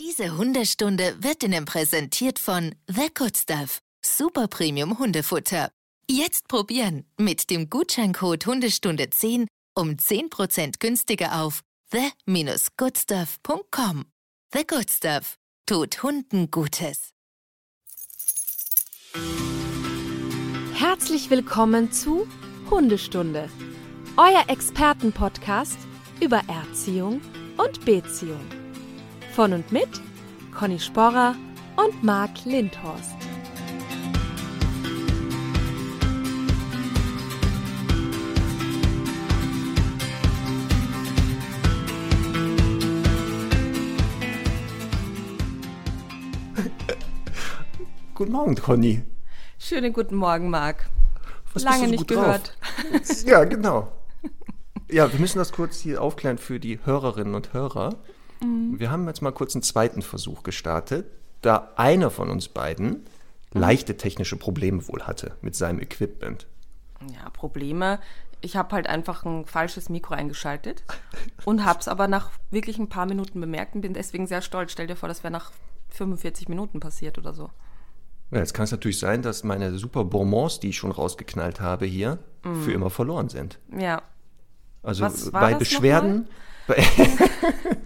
Diese Hundestunde wird Ihnen präsentiert von The Good Stuff. Super Premium Hundefutter. Jetzt probieren mit dem Gutscheincode Hundestunde 10 um 10% günstiger auf the-goodstuff.com. The Good Stuff tut Hunden Gutes. Herzlich willkommen zu Hundestunde, euer Expertenpodcast über Erziehung und Beziehung. Von und mit Conny Sporrer und Marc Lindhorst. Guten Morgen, Conny. Schönen guten Morgen, Marc. Was Lange bist du so nicht gut gehört. Drauf? ja, genau. Ja, wir müssen das kurz hier aufklären für die Hörerinnen und Hörer. Mhm. Wir haben jetzt mal kurz einen zweiten Versuch gestartet, da einer von uns beiden Mhm. leichte technische Probleme wohl hatte mit seinem Equipment. Ja, Probleme. Ich habe halt einfach ein falsches Mikro eingeschaltet und habe es aber nach wirklich ein paar Minuten bemerkt und bin deswegen sehr stolz. Stell dir vor, das wäre nach 45 Minuten passiert oder so. Ja, jetzt kann es natürlich sein, dass meine super Bonbons, die ich schon rausgeknallt habe hier, für immer verloren sind. Ja, Also bei Beschwerden. Bei,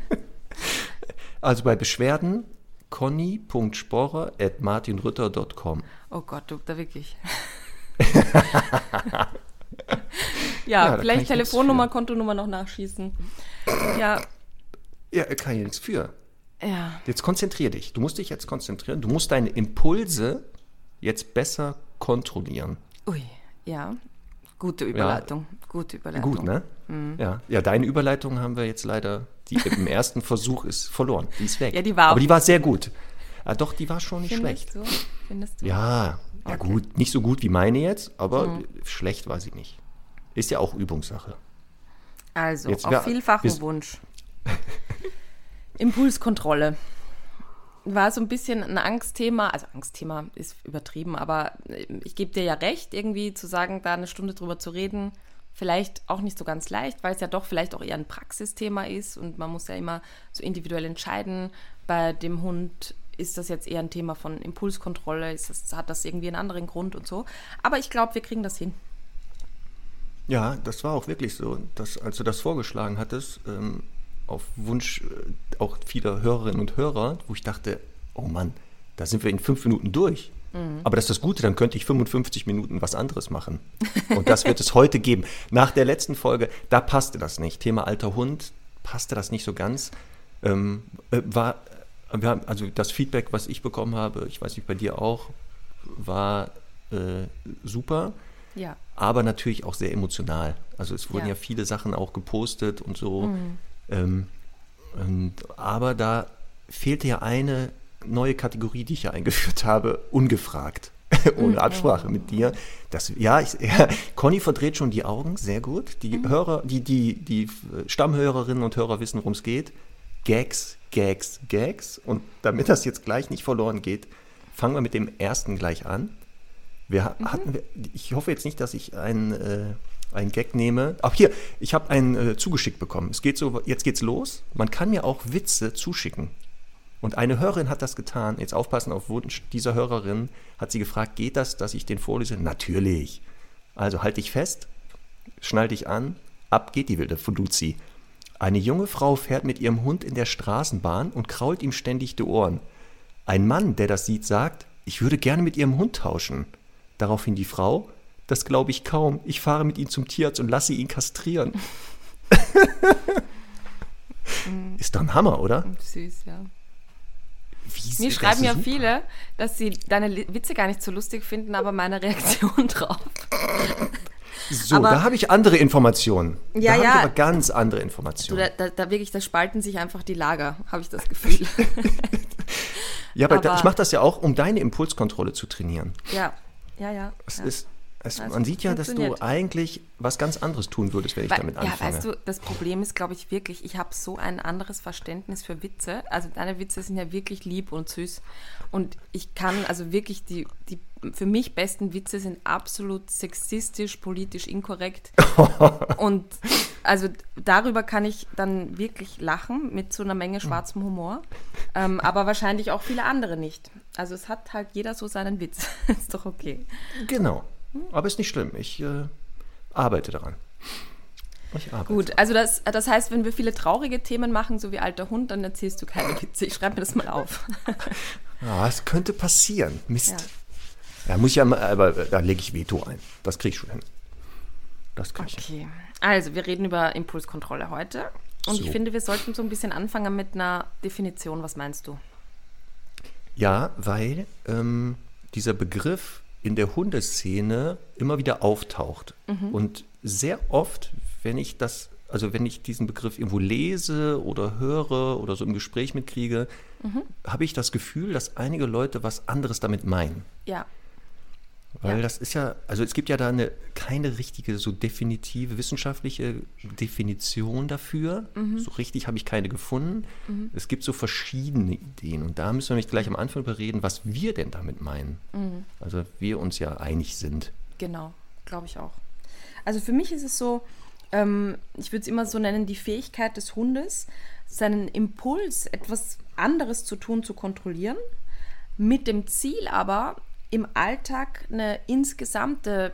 also bei Beschwerden conny.sporrer.martinrütter.com. oh Gott, du, da wirklich. ja, Ja, vielleicht Telefonnummer. Kontonummer noch nachschießen. Ja, Ja, kann ich nichts für. ja. Jetzt konzentrier dich. Du musst dich jetzt konzentrieren. Du musst deine Impulse jetzt besser kontrollieren. Ui, ja. Gute Überleitung. Gute Überleitung. Gut, ne? Mhm. Ja. ja, deine Überleitung haben wir jetzt leider, die im ersten Versuch ist verloren. Die ist weg. Ja, die war Aber die war sehr gut. Ah, doch, die war schon nicht Findest schlecht. du? Findest du? Ja, ja Okay. gut. Nicht so gut wie meine jetzt, aber Mhm. schlecht war sie nicht. Ist ja auch Übungssache. Also, Jetzt auf wär- vielfachen Wunsch. Impulskontrolle. War so ein bisschen ein Angstthema, also Angstthema ist übertrieben, aber ich gebe dir ja recht, irgendwie zu sagen, da eine Stunde drüber zu reden, vielleicht auch nicht so ganz leicht, weil es ja doch vielleicht auch eher ein Praxisthema ist und man muss ja immer so individuell entscheiden. Bei dem Hund ist das jetzt eher ein Thema von Impulskontrolle, das, hat das irgendwie einen anderen Grund und so. Aber ich glaube, wir kriegen das hin. Ja, das war auch wirklich so, dass als du das vorgeschlagen hattest, ähm, auf Wunsch äh, auch vieler Hörerinnen und Hörer, wo ich dachte, oh Mann, da sind wir in fünf Minuten durch. Aber das ist das Gute, dann könnte ich 55 Minuten was anderes machen. Und das wird es heute geben. Nach der letzten Folge, da passte das nicht. Thema alter Hund, passte das nicht so ganz. Ähm, äh, war, äh, also das Feedback, was ich bekommen habe, ich weiß nicht, bei dir auch, war äh, super Ja. aber natürlich auch sehr emotional. Also es wurden Ja. ja, viele Sachen auch gepostet und so. Ähm, und, aber da fehlte ja eine neue Kategorie, die ich ja eingeführt habe, ungefragt. Ohne Absprache mit dir. Das, ja, ich, ja, Conny verdreht schon die Augen, sehr gut. Die Hörer, die, die, die Stammhörerinnen und Hörer wissen, worum es geht. Gags, Gags, Gags. Und damit das jetzt gleich nicht verloren geht, fangen wir mit dem ersten gleich an. Wir ha- hatten, ich hoffe jetzt nicht, dass ich einen, äh, einen Gag nehme. Ach hier, ich habe einen äh, zugeschickt bekommen. Es geht so, jetzt geht's los. Man kann mir auch Witze zuschicken. Und eine Hörerin hat das getan. Jetzt aufpassen auf Wunsch dieser Hörerin hat sie gefragt, geht das, dass ich den vorlese? Natürlich. Also halt dich fest, schnall dich an, ab geht die wilde Fuduzzi. Eine junge Frau fährt mit ihrem Hund in der Straßenbahn und krault ihm ständig die Ohren. Ein Mann, der das sieht, sagt, ich würde gerne mit ihrem Hund tauschen. Daraufhin die Frau, das glaube ich kaum. Ich fahre mit ihm zum Tierarzt und lasse ihn kastrieren. Ist doch ein Hammer, oder? Süß, ja. Wie Mir schreiben ja super. viele, dass sie deine Witze gar nicht so lustig finden, aber meine Reaktion drauf. So, aber- da habe ich andere Informationen. Ja, da habe ja. ich aber ganz andere Du, Informationen. da, da, da wirklich, da spalten sich einfach die Lager, habe ich das Gefühl. ja, aber, aber- ich mache das ja auch, um deine Impulskontrolle zu trainieren. ja, ja, ja. Es ja. ist, es, Ja, es man sieht ja, dass du eigentlich was ganz anderes tun würdest, wenn ich Weil- damit ja, anfange. weißt du, das Problem ist, glaube ich, wirklich, ich habe so ein anderes Verständnis für Witze. Also deine Witze sind ja wirklich lieb und süß. Und ich kann, also wirklich, die, die für mich besten Witze sind absolut sexistisch, politisch inkorrekt. und also darüber kann ich dann wirklich lachen mit so einer Menge schwarzem Humor. Ähm, aber wahrscheinlich auch viele andere nicht. Also es hat halt jeder so seinen Witz. ist doch okay. Genau. Aber ist nicht schlimm. Ich äh, arbeite daran. Ich arbeite. Gut, also das, das heißt, wenn wir viele traurige Themen machen, so wie alter Hund, dann erzählst du keine Witze. Ich schreibe mir das mal auf. ja, es könnte passieren. Mist. Ja. ja muss ich ja mal, aber da lege ich Veto ein. Das kriege ich schon hin. Das kriege ich Okay. Hin. Also, wir reden über Impulskontrolle heute. Und so. ich finde, wir sollten so ein bisschen anfangen mit einer Definition. Was meinst du? Ja, weil ähm, dieser Begriff in der Hundeszene immer wieder auftaucht. Mhm. Und sehr oft, wenn ich das, also wenn ich diesen Begriff irgendwo lese oder höre oder so im Gespräch mitkriege, mhm. habe ich das Gefühl, dass einige Leute was anderes damit meinen. Ja. Weil ja. das ist ja, also es gibt ja da eine, keine richtige, so definitive wissenschaftliche Definition dafür. Mhm. So richtig habe ich keine gefunden. Mhm. Es gibt so verschiedene Ideen und da müssen wir nicht gleich am Anfang bereden, was wir denn damit meinen. Mhm. Also wir uns ja einig sind. Genau, glaube ich auch. Also für mich ist es so, ähm, ich würde es immer so nennen, die Fähigkeit des Hundes, seinen Impuls, etwas anderes zu tun, zu kontrollieren, mit dem Ziel aber, im Alltag eine insgesamte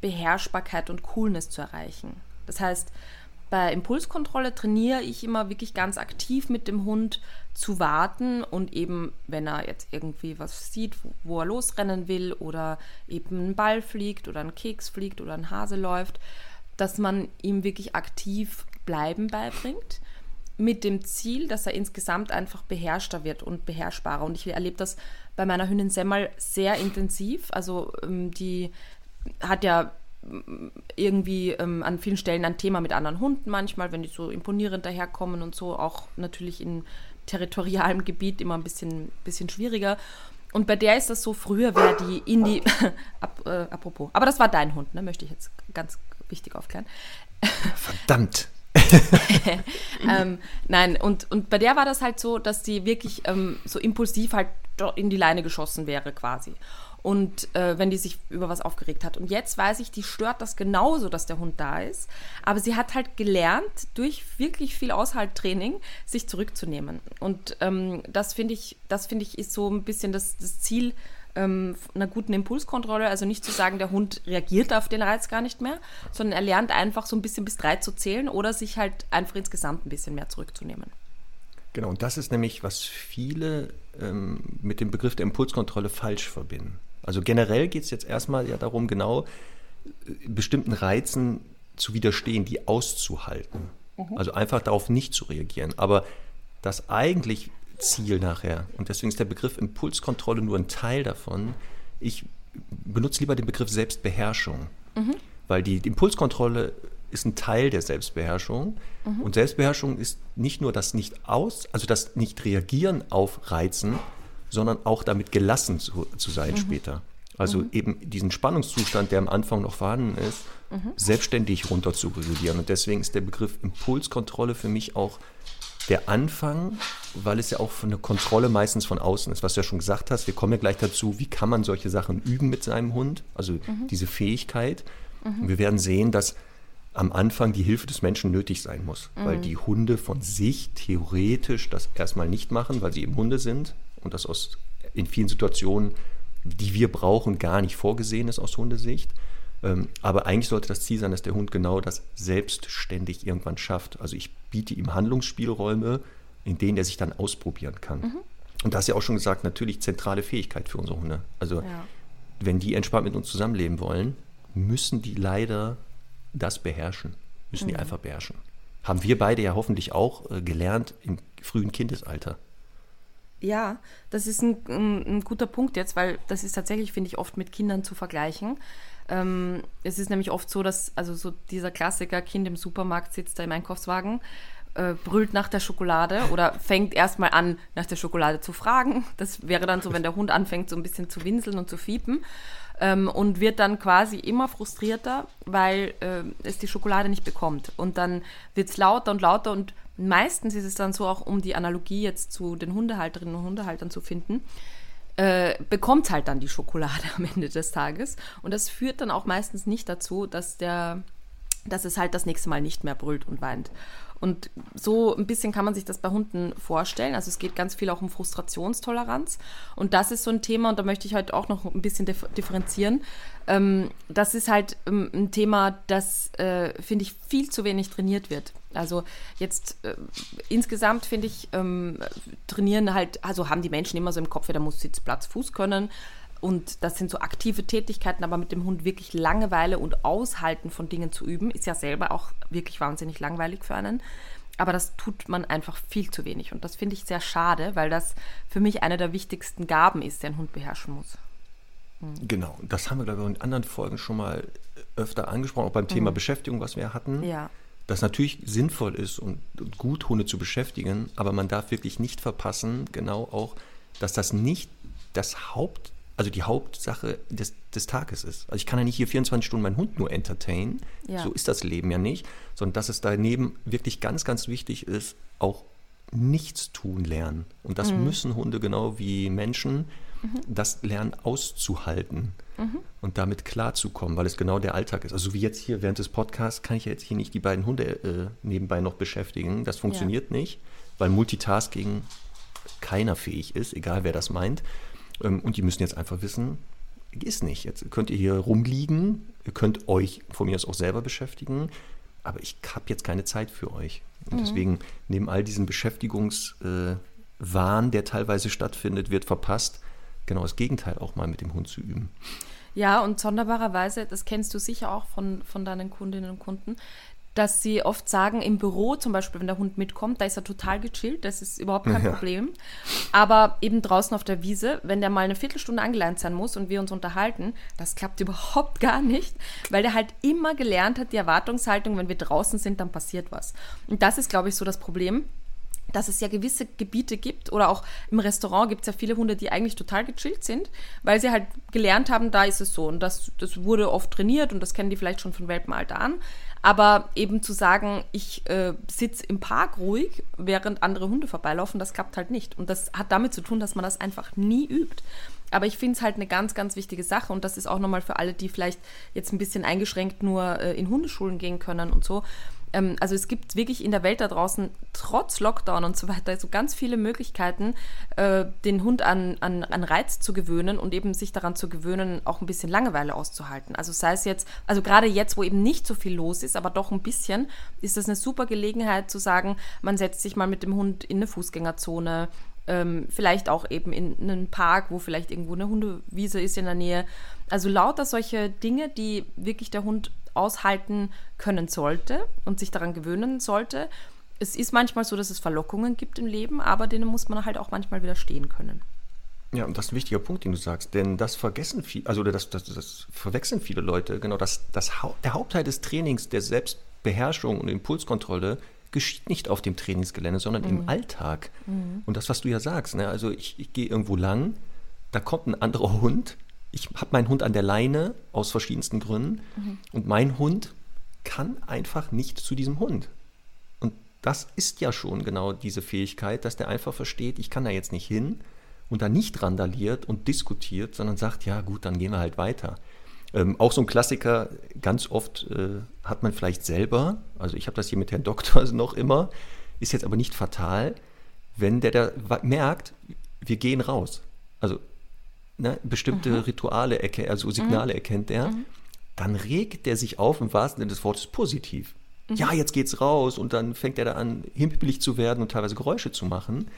Beherrschbarkeit und Coolness zu erreichen. Das heißt, bei Impulskontrolle trainiere ich immer wirklich ganz aktiv mit dem Hund zu warten und eben, wenn er jetzt irgendwie was sieht, wo er losrennen will oder eben ein Ball fliegt oder ein Keks fliegt oder ein Hase läuft, dass man ihm wirklich aktiv bleiben beibringt mit dem Ziel, dass er insgesamt einfach beherrschter wird und beherrschbarer. Und ich erlebe das bei meiner Hündin Semmel sehr intensiv. Also ähm, die hat ja mm, irgendwie ähm, an vielen Stellen ein Thema mit anderen Hunden manchmal, wenn die so imponierend daherkommen und so, auch natürlich in territorialem Gebiet immer ein bisschen, bisschen schwieriger. Und bei der ist das so, früher wäre die in die, Ap, äh, apropos, aber das war dein Hund, ne, möchte ich jetzt ganz wichtig aufklären. Verdammt. ähm, nein, und, und bei der war das halt so, dass sie wirklich ähm, so impulsiv halt in die Leine geschossen wäre quasi. Und äh, wenn die sich über was aufgeregt hat. Und jetzt weiß ich, die stört das genauso, dass der Hund da ist. Aber sie hat halt gelernt, durch wirklich viel Aushalttraining, sich zurückzunehmen. Und ähm, das finde ich, das finde ich, ist so ein bisschen das, das Ziel ähm, einer guten Impulskontrolle. Also nicht zu sagen, der Hund reagiert auf den Reiz gar nicht mehr, sondern er lernt einfach so ein bisschen bis drei zu zählen oder sich halt einfach insgesamt ein bisschen mehr zurückzunehmen. Genau, und das ist nämlich, was viele ähm, mit dem Begriff der Impulskontrolle falsch verbinden. Also generell geht es jetzt erstmal ja darum, genau äh, bestimmten Reizen zu widerstehen, die auszuhalten. Mhm. Also einfach darauf nicht zu reagieren. Aber das eigentlich Ziel nachher. Und deswegen ist der Begriff Impulskontrolle nur ein Teil davon. Ich benutze lieber den Begriff Selbstbeherrschung, mhm. weil die, die, Impulskontrolle ist ein Teil der Selbstbeherrschung. Mhm. Und Selbstbeherrschung ist nicht nur das nicht aus, also das nicht reagieren auf Reizen, sondern auch damit gelassen zu, zu sein mhm. später. Also mhm. eben diesen Spannungszustand, der am Anfang noch vorhanden ist, mhm. selbstständig runter zu regulieren. Und deswegen ist der Begriff Impulskontrolle für mich auch der Anfang, weil es ja auch eine Kontrolle meistens von außen ist, was du ja schon gesagt hast. Wir kommen ja gleich dazu, wie kann man solche Sachen üben mit seinem Hund, also mhm. diese Fähigkeit. Mhm. Und wir werden sehen, dass am Anfang die Hilfe des Menschen nötig sein muss, mhm. weil die Hunde von sich theoretisch das erstmal nicht machen, weil sie eben Hunde sind und das aus in vielen Situationen, die wir brauchen, gar nicht vorgesehen ist aus Hundesicht. Ähm, aber eigentlich sollte das Ziel sein, dass der Hund genau das selbstständig irgendwann schafft. Also ich biete ihm Handlungsspielräume, in denen er sich dann ausprobieren kann. Mhm. Und das ist ja auch schon gesagt, natürlich zentrale Fähigkeit für unsere Hunde. Also ja. wenn die entspannt mit uns zusammenleben wollen, müssen die leider das beherrschen. Müssen mhm. die einfach beherrschen. Haben wir beide ja hoffentlich auch äh, gelernt im frühen Kindesalter. Ja, das ist ein, ein, ein, guter Punkt jetzt, weil das ist tatsächlich, finde ich, oft mit Kindern zu vergleichen. Ähm, es ist nämlich oft so, dass also so dieser Klassiker Kind im Supermarkt sitzt da im Einkaufswagen, äh, brüllt nach der Schokolade oder fängt erstmal an, nach der Schokolade zu fragen. Das wäre dann so, wenn der Hund anfängt, so ein bisschen zu winseln und zu fiepen. Ähm, und wird dann quasi immer frustrierter, weil äh, es die Schokolade nicht bekommt. Und dann wird es lauter und lauter und meistens ist es dann so, auch um die Analogie jetzt zu den Hundehalterinnen und Hundehaltern zu finden, äh, bekommt halt dann die Schokolade am Ende des Tages. Und das führt dann auch meistens nicht dazu, dass der dass es halt das nächste Mal nicht mehr brüllt und weint. Und so ein bisschen kann man sich das bei Hunden vorstellen. Also es geht ganz viel auch um Frustrationstoleranz. Und das ist so ein Thema, und da möchte ich heute auch noch ein bisschen differenzieren. Ähm, das ist halt ähm, ein Thema, das, äh, finde ich, viel zu wenig trainiert wird. Also jetzt äh, insgesamt, finde ich, ähm, trainieren halt, also haben die Menschen immer so im Kopf, der muss Sitz, Platz, Fuß können. Und das sind so aktive Tätigkeiten, aber mit dem Hund wirklich Langeweile und Aushalten von Dingen zu üben, ist ja selber auch wirklich wahnsinnig langweilig für einen. Aber das tut man einfach viel zu wenig. Und das finde ich sehr schade, weil das für mich eine der wichtigsten Gaben ist, die ein Hund beherrschen muss. Mhm. Genau, das haben wir, glaube ich, in anderen Folgen schon mal öfter angesprochen, auch beim Thema mhm. Beschäftigung, was wir hatten. Ja. Dass natürlich sinnvoll ist und gut, Hunde zu beschäftigen, aber man darf wirklich nicht verpassen, genau auch, dass das nicht das Haupt also die Hauptsache des, des Tages ist. Also ich kann ja nicht hier 24 Stunden meinen Hund nur entertainen, ja. so ist das Leben ja nicht, sondern dass es daneben wirklich ganz, ganz wichtig ist, auch nichts tun lernen. Und das mhm. müssen Hunde genau wie Menschen, mhm. das lernen auszuhalten mhm. und damit klarzukommen, weil es genau der Alltag ist. Also wie jetzt hier während des Podcasts kann ich jetzt hier nicht die beiden Hunde äh, nebenbei noch beschäftigen. Das funktioniert ja. nicht, weil Multitasking keiner fähig ist, egal wer das meint. Ähm, und die müssen jetzt einfach wissen, ist nicht. Jetzt könnt ihr hier rumliegen, ihr könnt euch von mir aus auch selber beschäftigen, aber ich habe jetzt keine Zeit für euch. Und mhm. deswegen, neben all diesem Beschäftigungswahn, der teilweise stattfindet, wird verpasst, genau das Gegenteil auch mal mit dem Hund zu üben. Ja, und sonderbarerweise, das kennst du sicher auch von, von deinen Kundinnen und Kunden, dass sie oft sagen, im Büro zum Beispiel, wenn der Hund mitkommt, da ist er total gechillt, das ist überhaupt kein ja. Problem. Aber eben draußen auf der Wiese, wenn der mal eine Viertelstunde angeleint sein muss und wir uns unterhalten, das klappt überhaupt gar nicht, weil der halt immer gelernt hat, die Erwartungshaltung, wenn wir draußen sind, dann passiert was. Und das ist, glaube ich, so das Problem dass es ja gewisse Gebiete gibt oder auch im Restaurant gibt es ja viele Hunde, die eigentlich total gechillt sind, weil sie halt gelernt haben, da ist es so. Und das, das wurde oft trainiert und das kennen die vielleicht schon von Welpenalter an. Aber eben zu sagen, ich äh, sitze im Park ruhig, während andere Hunde vorbeilaufen, das klappt halt nicht. Und das hat damit zu tun, dass man das einfach nie übt. Aber ich finde es halt eine ganz, ganz wichtige Sache und das ist auch nochmal für alle, die vielleicht jetzt ein bisschen eingeschränkt nur äh, in Hundeschulen gehen können und so ähm, also es gibt wirklich in der Welt da draußen, trotz Lockdown und so weiter, so ganz viele Möglichkeiten, äh, den Hund an, an, an Reiz zu gewöhnen und eben sich daran zu gewöhnen, auch ein bisschen Langeweile auszuhalten. Also sei es jetzt, also gerade jetzt, wo eben nicht so viel los ist, aber doch ein bisschen, ist das eine super Gelegenheit zu sagen, man setzt sich mal mit dem Hund in eine Fußgängerzone, ähm, vielleicht auch eben in einen Park, wo vielleicht irgendwo eine Hundewiese ist in der Nähe. Also lauter solche Dinge, die wirklich der Hund aushalten können sollte und sich daran gewöhnen sollte. Es ist manchmal so, dass es Verlockungen gibt im Leben, aber denen muss man halt auch manchmal widerstehen können. Ja, und das ist ein wichtiger Punkt, den du sagst, denn das vergessen viele, also das, das, das verwechseln viele Leute. Genau, das, das, der Hauptteil des Trainings, der Selbstbeherrschung und Impulskontrolle geschieht nicht auf dem Trainingsgelände, sondern mhm. im Alltag. Mhm. Und das, was du ja sagst, ne? also ich, ich gehe irgendwo lang, da kommt ein anderer Hund, ich habe meinen Hund an der Leine aus verschiedensten Gründen mhm. und mein Hund kann einfach nicht zu diesem Hund. Und das ist ja schon genau diese Fähigkeit, dass der einfach versteht, ich kann da jetzt nicht hin und da nicht randaliert und diskutiert, sondern sagt, ja gut, dann gehen wir halt weiter. Ähm, auch so ein Klassiker, ganz oft äh, hat man vielleicht selber, also ich habe das hier mit Herrn Doktor noch immer, ist jetzt aber nicht fatal, wenn der da merkt, wir gehen raus. Also ne, bestimmte mhm. Rituale, also Signale mhm. erkennt er, mhm. dann regt der sich auf, im wahrsten Sinne des Wortes positiv. Mhm. Ja, jetzt geht's raus und dann fängt er da an, himpelig zu werden und teilweise Geräusche zu machen.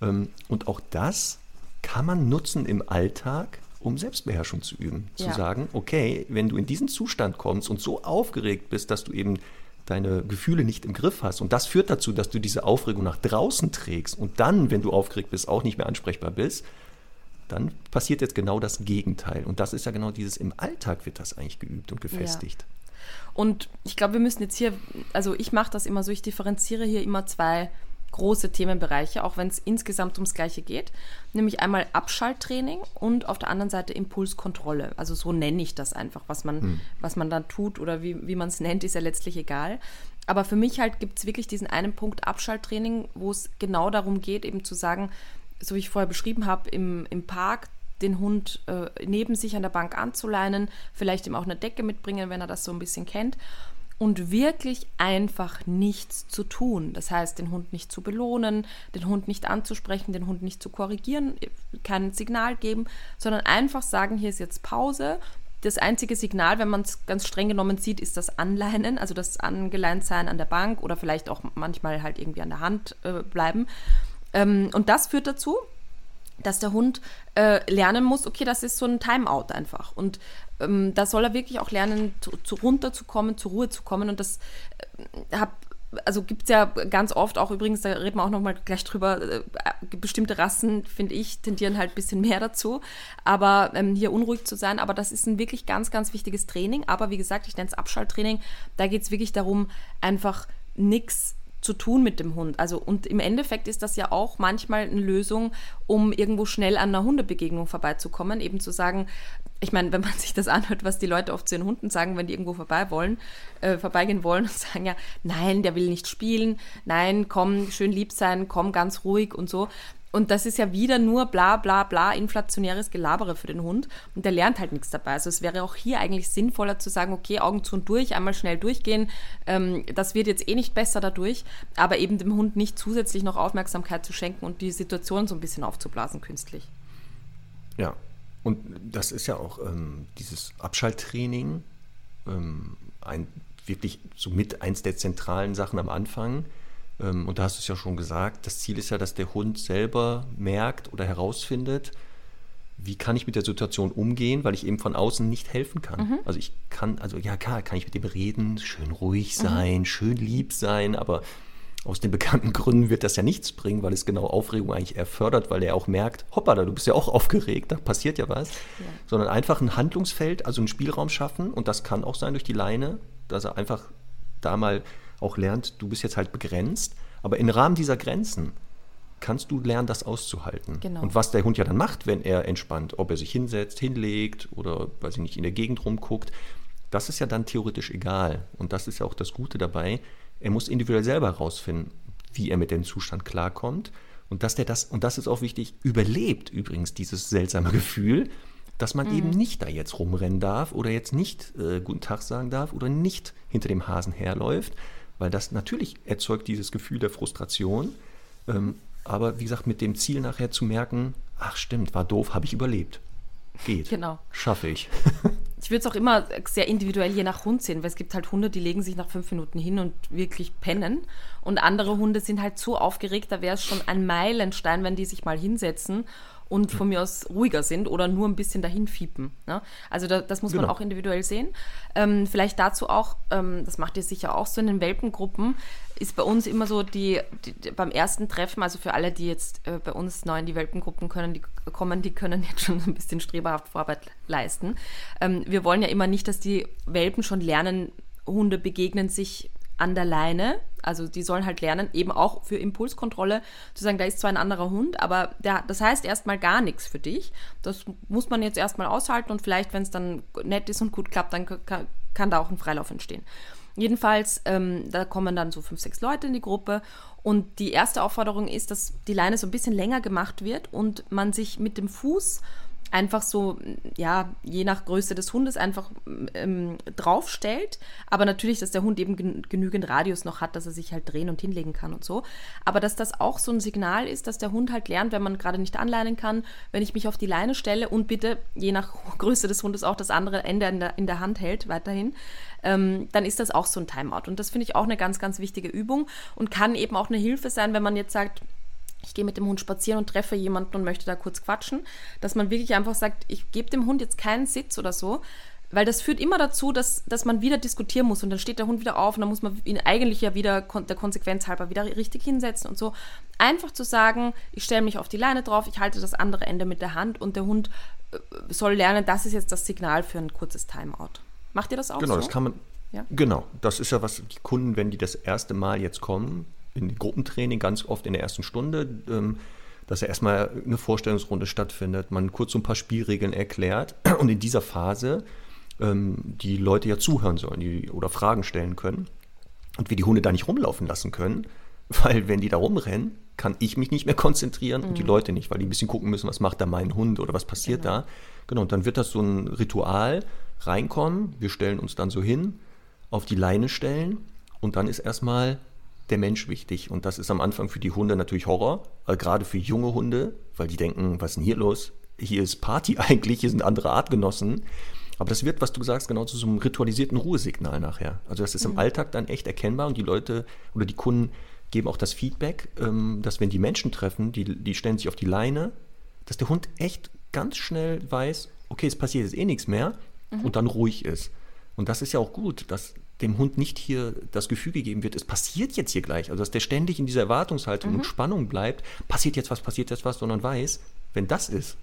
Ähm, und auch das kann man nutzen im Alltag, um Selbstbeherrschung zu üben. Ja. Zu sagen, okay, wenn du in diesen Zustand kommst und so aufgeregt bist, dass du eben deine Gefühle nicht im Griff hast und das führt dazu, dass du diese Aufregung nach draußen trägst und dann, wenn du aufgeregt bist, auch nicht mehr ansprechbar bist, dann passiert jetzt genau das Gegenteil. Und das ist ja genau dieses, im Alltag wird das eigentlich geübt und gefestigt. Ja. Und ich glaube, wir müssen jetzt hier, also ich mache das immer so, ich differenziere hier immer zwei große Themenbereiche, auch wenn es insgesamt ums Gleiche geht, nämlich einmal Abschalttraining und auf der anderen Seite Impulskontrolle. Also so nenne ich das einfach, was man, hm. was man dann tut oder wie, wie man es nennt, ist ja letztlich egal. Aber für mich halt gibt es wirklich diesen einen Punkt Abschalttraining, wo es genau darum geht, eben zu sagen, so wie ich vorher beschrieben habe, im, im Park den Hund äh, neben sich an der Bank anzuleinen, vielleicht ihm auch eine Decke mitbringen, wenn er das so ein bisschen kennt. und wirklich einfach nichts zu tun. Das heißt, den Hund nicht zu belohnen, den Hund nicht anzusprechen, den Hund nicht zu korrigieren, kein Signal geben, sondern einfach sagen, hier ist jetzt Pause. Das einzige Signal, wenn man es ganz streng genommen sieht, ist das Anleinen, also das Angeleintsein an der Bank oder vielleicht auch manchmal halt irgendwie an der Hand äh, bleiben. Ähm, und das führt dazu, dass der Hund äh, lernen muss, okay, das ist so ein Timeout einfach. Und ähm, da soll er wirklich auch lernen, zu, zu, runterzukommen, zur Ruhe zu kommen. Und das äh, hab, also gibt es ja ganz oft auch übrigens, da reden wir auch nochmal gleich drüber, äh, bestimmte Rassen, finde ich, tendieren halt ein bisschen mehr dazu, aber ähm, hier unruhig zu sein. Aber das ist ein wirklich ganz, ganz wichtiges Training. Aber wie gesagt, ich nenne es Abschalttraining. Da geht es wirklich darum, einfach nichts zu tun mit dem Hund. Also und im Endeffekt ist das ja auch manchmal eine Lösung, um irgendwo schnell an einer Hundebegegnung vorbeizukommen, eben zu sagen, ich meine, wenn man sich das anhört, was die Leute oft zu den Hunden sagen, wenn die irgendwo vorbei wollen, äh, vorbeigehen wollen und sagen ja, nein, der will nicht spielen, nein, komm, schön lieb sein, komm ganz ruhig und so. Und das ist ja wieder nur bla bla bla inflationäres Gelabere für den Hund. Und der lernt halt nichts dabei. Also es wäre auch hier eigentlich sinnvoller zu sagen, okay, Augen zu und durch, einmal schnell durchgehen. Ähm, das wird jetzt eh nicht besser dadurch, aber eben dem Hund nicht zusätzlich noch Aufmerksamkeit zu schenken und die Situation so ein bisschen aufzublasen künstlich. Ja, und das ist ja auch ähm, dieses Abschalttraining, ähm, ein, wirklich so mit eins der zentralen Sachen am Anfang und da hast du es ja schon gesagt, das Ziel ist ja, dass der Hund selber merkt oder herausfindet, wie kann ich mit der Situation umgehen, weil ich eben von außen nicht helfen kann. Mhm. Also ich kann, also ja klar, kann ich mit dem reden, schön ruhig mhm. sein, mhm. schön lieb sein, aber aus den bekannten Gründen wird das ja nichts bringen, weil es genau Aufregung eigentlich eher fördert, weil er auch merkt, hoppala, du bist ja auch aufgeregt, da passiert ja was. Ja. Sondern einfach ein Handlungsfeld, also einen Spielraum schaffen und das kann auch sein durch die Leine, dass er einfach da mal auch lernt, du bist jetzt halt begrenzt, aber im Rahmen dieser Grenzen kannst du lernen, das auszuhalten. Genau. Und was der Hund ja dann macht, wenn er entspannt, ob er sich hinsetzt, hinlegt oder, weiß ich nicht, in der Gegend rumguckt, das ist ja dann theoretisch egal. Und das ist ja auch das Gute dabei. Er muss individuell selber herausfinden, wie er mit dem Zustand klarkommt. Und dass der das, und das ist auch wichtig, überlebt übrigens dieses seltsame Gefühl, dass man mhm. eben nicht da jetzt rumrennen darf oder jetzt nicht äh, Guten Tag sagen darf oder nicht hinter dem Hasen herläuft, weil das natürlich erzeugt dieses Gefühl der Frustration. Ähm, aber wie gesagt, mit dem Ziel nachher zu merken, ach stimmt, war doof, habe ich überlebt. Geht. Genau. Schaffe ich. ich würde es auch immer sehr individuell je nach Hund sehen, weil es gibt halt Hunde, die legen sich nach fünf Minuten hin und wirklich pennen. Und andere Hunde sind halt so aufgeregt, da wäre es schon ein Meilenstein, wenn die sich mal hinsetzen und von mir aus ruhiger sind oder nur ein bisschen dahin fiepen. Ne? Also da, das muss genau. man auch individuell sehen. Ähm, vielleicht dazu auch, ähm, das macht ihr sicher auch so in den Welpengruppen, ist bei uns immer so die, die, die beim ersten Treffen, also für alle, die jetzt äh, bei uns neu in die Welpengruppen können, die kommen, die können jetzt schon ein bisschen streberhaft Vorarbeit leisten. Ähm, wir wollen ja immer nicht, dass die Welpen schon lernen, Hunde begegnen sich an der Leine. Also die sollen halt lernen, eben auch für Impulskontrolle zu sagen, da ist zwar ein anderer Hund, aber der, das heißt erstmal gar nichts für dich. Das muss man jetzt erstmal aushalten und vielleicht, wenn es dann nett ist und gut klappt, dann kann, kann da auch ein Freilauf entstehen. Jedenfalls, ähm, da kommen dann so fünf, sechs Leute in die Gruppe und die erste Aufforderung ist, dass die Leine so ein bisschen länger gemacht wird und man sich mit dem Fuß einfach so, ja, je nach Größe des Hundes einfach ähm, draufstellt. Aber natürlich, dass der Hund eben gen genügend Radius noch hat, dass er sich halt drehen und hinlegen kann und so. Aber dass das auch so ein Signal ist, dass der Hund halt lernt, wenn man gerade nicht anleinen kann, wenn ich mich auf die Leine stelle und bitte, je nach Größe des Hundes, auch das andere Ende in der, in der Hand hält, weiterhin, ähm, dann ist das auch so ein Timeout. Und das finde ich auch eine ganz, ganz wichtige Übung und kann eben auch eine Hilfe sein, wenn man jetzt sagt, ich gehe mit dem Hund spazieren und treffe jemanden und möchte da kurz quatschen, dass man wirklich einfach sagt, ich gebe dem Hund jetzt keinen Sitz oder so, weil das führt immer dazu, dass, dass man wieder diskutieren muss und dann steht der Hund wieder auf und dann muss man ihn eigentlich ja wieder der Konsequenz halber wieder richtig hinsetzen und so. Einfach zu sagen, ich stelle mich auf die Leine drauf, ich halte das andere Ende mit der Hand und der Hund äh, soll lernen, das ist jetzt das Signal für ein kurzes Timeout. Macht ihr das auch genau, so? Genau, das kann man. Ja? Genau, das ist ja was die Kunden, wenn die das erste Mal jetzt kommen, in Gruppentraining ganz oft in der ersten Stunde, ähm, dass ja erstmal eine Vorstellungsrunde stattfindet, man kurz so ein paar Spielregeln erklärt und in dieser Phase ähm, die Leute ja zuhören sollen die, oder Fragen stellen können und wir die Hunde da nicht rumlaufen lassen können, weil wenn die da rumrennen, kann ich mich nicht mehr konzentrieren mhm. und die mhm. Leute nicht, weil die ein bisschen gucken müssen, was macht da mein Hund oder was passiert genau. da. Genau, und dann wird das so ein Ritual reinkommen, wir stellen uns dann so hin auf die Leine stellen und dann ist erstmal der Mensch wichtig. Und das ist am Anfang für die Hunde natürlich Horror, weil gerade für junge Hunde, weil die denken, was ist denn hier los? Hier ist Party eigentlich, hier sind andere Artgenossen. Aber das wird, was du sagst, genau zu so einem ritualisierten Ruhesignal nachher. Also das ist im Alltag dann echt erkennbar und die Leute oder die Kunden geben auch das Feedback, ähm, dass wenn die Menschen treffen, die, die stellen sich auf die Leine, dass der Hund echt ganz schnell weiß, okay, es passiert jetzt eh nichts mehr und dann ruhig ist. Und das ist ja auch gut, dass dem Hund nicht hier das Gefühl gegeben wird, es passiert jetzt hier gleich. Also dass der ständig in dieser Erwartungshaltung und Spannung bleibt, passiert jetzt was, passiert jetzt was, sondern weiß, wenn das ist,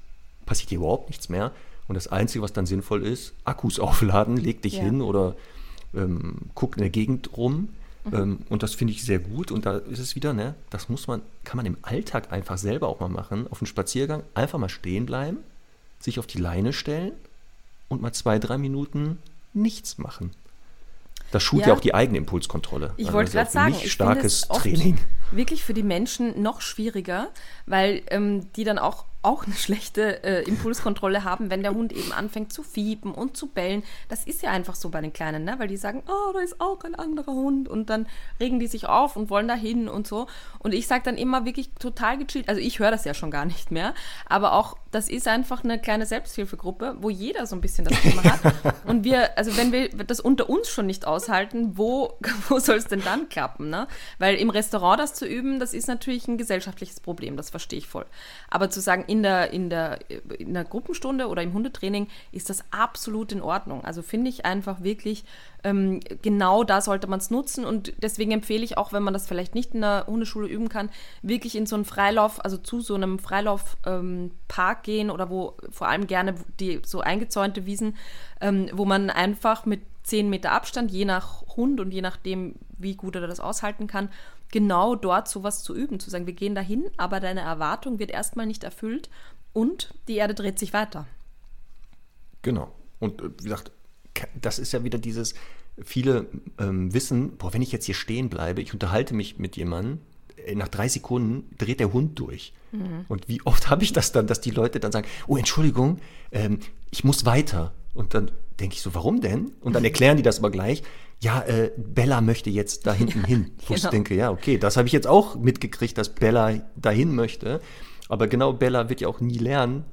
passiert hier überhaupt nichts mehr. Und das Einzige, was dann sinnvoll ist, Akkus aufladen, leg dich Ja. hin oder ähm, guck in der Gegend rum. Ähm, und das finde ich sehr gut. Und da ist es wieder, ne, das muss man, kann man im Alltag einfach selber auch mal machen. Auf einem Spaziergang einfach mal stehen bleiben, sich auf die Leine stellen und mal zwei, drei Minuten nichts machen. Das schult ja, Ja. auch die eigene Impulskontrolle. Ich Also wollte gerade sagen, ich starkes Training. wirklich für die Menschen noch schwieriger, weil ähm, die dann auch, auch eine schlechte äh, Impulskontrolle haben, wenn der Hund eben anfängt zu fiepen und zu bellen. Das ist ja einfach so bei den Kleinen, ne? weil die sagen, oh, da ist auch ein anderer Hund und dann regen die sich auf und wollen da hin und so. Und ich sage dann immer wirklich total gechillt, also ich höre das ja schon gar nicht mehr, aber auch, das ist einfach eine kleine Selbsthilfegruppe, wo jeder so ein bisschen das Thema hat. Und wir, also wenn wir das unter uns schon nicht aushalten, wo, wo soll es denn dann klappen? Ne? Weil im Restaurant das zu üben, das ist natürlich ein gesellschaftliches Problem, das verstehe ich voll. Aber zu sagen, in der, in der, in der Gruppenstunde oder im Hundetraining ist das absolut in Ordnung. Also finde ich einfach wirklich, ähm, genau da sollte man es nutzen und deswegen empfehle ich auch, wenn man das vielleicht nicht in der Hundeschule üben kann, wirklich in so einen Freilauf, also zu so einem Freilaufpark ähm, gehen oder wo vor allem gerne die so eingezäunte Wiesen, ähm, wo man einfach mit 10 Meter Abstand, je nach Hund und je nachdem, wie gut er das aushalten kann, genau dort sowas zu üben, zu sagen, wir gehen dahin, aber deine Erwartung wird erstmal nicht erfüllt und die Erde dreht sich weiter. Genau. Und äh, wie gesagt, das ist ja wieder dieses, viele ähm, wissen, boah, wenn ich jetzt hier stehen bleibe, ich unterhalte mich mit jemandem, äh, nach drei Sekunden dreht der Hund durch. Und wie oft habe ich das dann, dass die Leute dann sagen, oh, Entschuldigung, ähm, ich muss weiter. Und dann denke ich so, warum denn? Und dann erklären die das aber gleich, ja, äh, Bella möchte jetzt da hinten hin. Wo ich genau. denke, ja, okay, das habe ich jetzt auch mitgekriegt, dass Bella dahin möchte. Aber genau Bella wird ja auch nie lernen,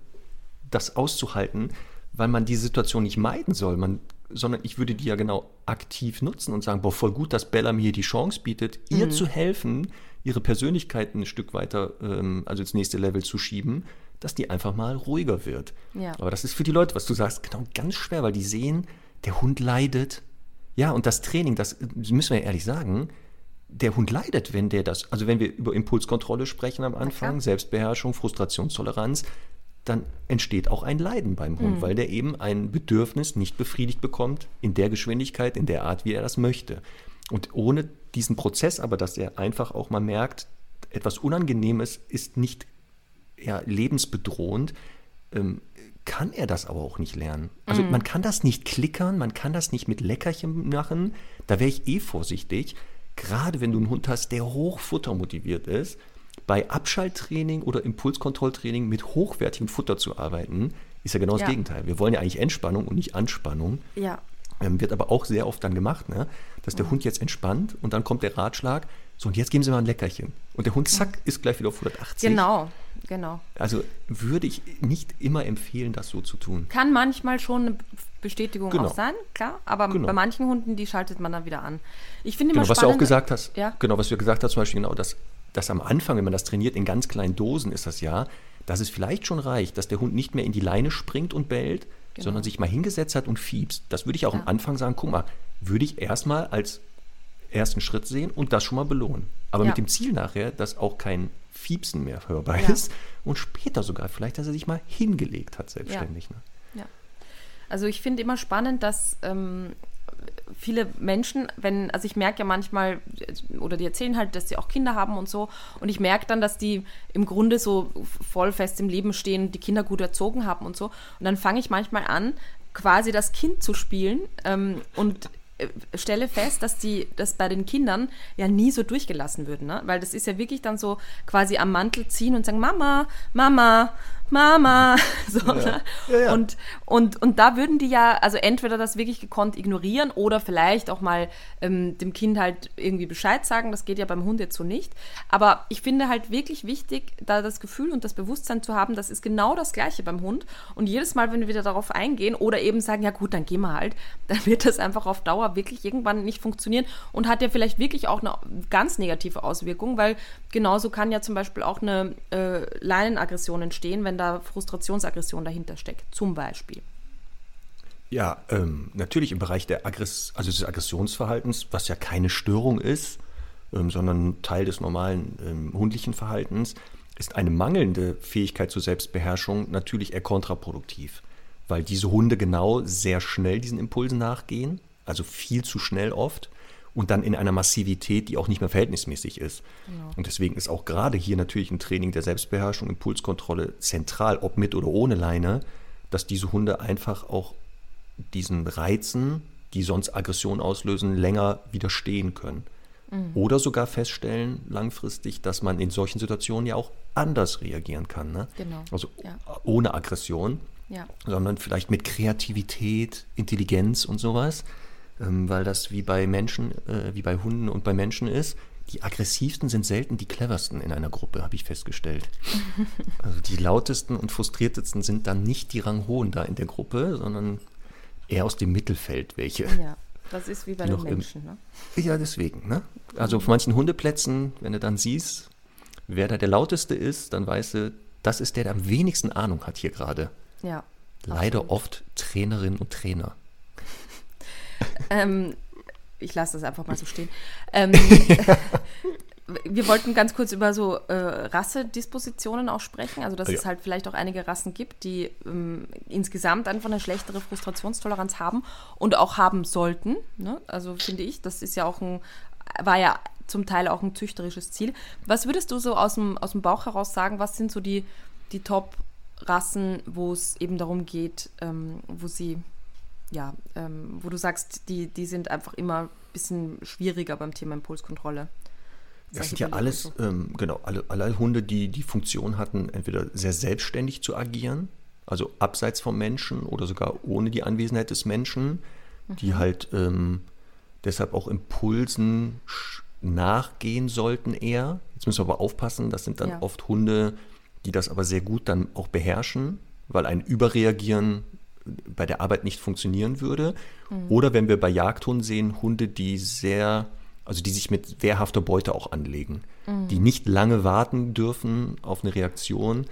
das auszuhalten, weil man die Situation nicht meiden soll, man, sondern ich würde die ja genau aktiv nutzen und sagen, boah, voll gut, dass Bella mir hier die Chance bietet, ihr Mhm. zu helfen, ihre Persönlichkeit ein Stück weiter, ähm, also ins nächste Level zu schieben, dass die einfach mal ruhiger wird. Ja. Aber das ist für die Leute, was du sagst, genau ganz schwer, weil die sehen, der Hund leidet. Ja, und das Training, das müssen wir ja ehrlich sagen, der Hund leidet, wenn der das, also wenn wir über Impulskontrolle sprechen am Anfang, klar. Selbstbeherrschung, Frustrationstoleranz, dann entsteht auch ein Leiden beim Hund, weil der eben ein Bedürfnis nicht befriedigt bekommt in der Geschwindigkeit, in der Art, wie er das möchte. Und ohne diesen Prozess aber, dass er einfach auch mal merkt, etwas Unangenehmes ist nicht ja, lebensbedrohend, ähm, kann er das aber auch nicht lernen. Also man kann das nicht klickern, man kann das nicht mit Leckerchen machen. Da wäre ich eh vorsichtig. Gerade wenn du einen Hund hast, der hochfuttermotiviert ist, bei Abschalttraining oder Impulskontrolltraining mit hochwertigem Futter zu arbeiten, ist ja genau das Ja. Gegenteil. Wir wollen ja eigentlich Entspannung und nicht Anspannung. Ja. Ähm, wird aber auch sehr oft dann gemacht, ne? dass der Hund jetzt entspannt und dann kommt der Ratschlag, so und jetzt geben Sie mal ein Leckerchen. Und der Hund, zack, ist gleich wieder auf 180. Genau, genau. Also würde ich nicht immer empfehlen, das so zu tun. Kann manchmal schon eine Bestätigung Genau. auch sein, klar, aber Genau. bei manchen Hunden, die schaltet man dann wieder an. Ich finde immer Genau, was du auch gesagt hast, Ja. genau, was du gesagt hast, zum Beispiel genau, dass, dass am Anfang, wenn man das trainiert, in ganz kleinen Dosen ist das ja, dass es vielleicht schon reicht, dass der Hund nicht mehr in die Leine springt und bellt, sondern sich mal hingesetzt hat und fiebst. Das würde ich auch Genau. Ja. am Anfang sagen, guck mal, würde ich erstmal als ersten Schritt sehen und das schon mal belohnen. Aber Ja. mit dem Ziel nachher, dass auch kein Fiepsen mehr hörbar Ja. ist und später sogar vielleicht, dass er sich mal hingelegt hat selbstständig. Ne? Ja. Also ich finde immer spannend, dass ähm, viele Menschen, wenn, also ich merke ja manchmal, oder die erzählen halt, dass sie auch Kinder haben und so, und ich merke dann, dass die im Grunde so voll fest im Leben stehen, die Kinder gut erzogen haben und so. Und dann fange ich manchmal an, quasi das Kind zu spielen ähm, und stelle fest, dass die das bei den Kindern ja nie so durchgelassen würden, ne? weil das ist ja wirklich dann so quasi am Mantel ziehen und sagen Mama, Mama Mama. So, ja. Ne? Ja, ja. Und, und, und da würden die ja, also entweder das wirklich gekonnt ignorieren oder vielleicht auch mal ähm, dem Kind halt irgendwie Bescheid sagen. Das geht ja beim Hund jetzt so nicht. Aber ich finde halt wirklich wichtig, da das Gefühl und das Bewusstsein zu haben, das ist genau das Gleiche beim Hund. Und jedes Mal, wenn wir wieder darauf eingehen oder eben sagen, ja gut, dann gehen wir halt, dann wird das einfach auf Dauer wirklich irgendwann nicht funktionieren und hat ja vielleicht wirklich auch eine ganz negative Auswirkung, weil genauso kann ja zum Beispiel auch eine äh, Leinenaggression entstehen, wenn da Frustrationsaggression dahinter steckt, zum Beispiel? Ja, ähm, natürlich im Bereich der Aggress also des Aggressionsverhaltens, was ja keine Störung ist, ähm, sondern Teil des normalen ähm, hundlichen Verhaltens, ist eine mangelnde Fähigkeit zur Selbstbeherrschung natürlich eher kontraproduktiv, weil diese Hunde genau sehr schnell diesen Impulsen nachgehen, also viel zu schnell oft und dann in einer Massivität, die auch nicht mehr verhältnismäßig ist. Genau. Und deswegen ist auch gerade hier natürlich ein Training der Selbstbeherrschung, Impulskontrolle zentral, ob mit oder ohne Leine, dass diese Hunde einfach auch diesen Reizen, die sonst Aggression auslösen, länger widerstehen können. Mhm. Oder sogar feststellen langfristig, dass man in solchen Situationen ja auch anders reagieren kann. Ne? Genau. Also ja. ohne Aggression, ja. sondern vielleicht mit Kreativität, Intelligenz und sowas ähm, weil das wie bei Menschen, äh, wie bei Hunden und bei Menschen ist. Die aggressivsten sind selten die cleversten in einer Gruppe, habe ich festgestellt. Also die lautesten und frustriertesten sind dann nicht die Ranghohen da in der Gruppe, sondern eher aus dem Mittelfeld welche. Ja, das ist wie bei den Menschen. Ne? Ja, deswegen. Ne? Also auf manchen Hundeplätzen, wenn du dann siehst, wer da der lauteste ist, dann weißt du, das ist der, der am wenigsten Ahnung hat hier gerade. Ja. Leider absolut. oft Trainerinnen und Trainer ähm, ich lasse das einfach mal so stehen. Ähm, wir wollten ganz kurz über so äh, Rassedispositionen auch sprechen, also dass ja. es halt vielleicht auch einige Rassen gibt, die ähm, insgesamt einfach eine schlechtere Frustrationstoleranz haben und auch haben sollten. Ne? Also finde ich, das ist ja auch ein, war ja zum Teil auch ein züchterisches Ziel. Was würdest du so aus dem, aus dem Bauch heraus sagen, was sind so die, die Top-Rassen, wo es eben darum geht, ähm, wo sie ja, ähm, wo du sagst, die, die sind einfach immer ein bisschen schwieriger beim Thema Impulskontrolle. Das sind ja alles, so. ähm, genau, alle, alle Hunde, die die Funktion hatten, entweder sehr selbstständig zu agieren, also abseits vom Menschen oder sogar ohne die Anwesenheit des Menschen, mhm. die halt ähm, deshalb auch Impulsen nachgehen sollten eher. Jetzt müssen wir aber aufpassen, das sind dann ja. oft Hunde, die das aber sehr gut dann auch beherrschen, weil ein Überreagieren bei der Arbeit nicht funktionieren würde. Mhm. Oder wenn wir bei Jagdhunden sehen, Hunde, die sehr, also die sich mit wehrhafter Beute auch anlegen, mhm. die nicht lange warten dürfen auf eine Reaktion,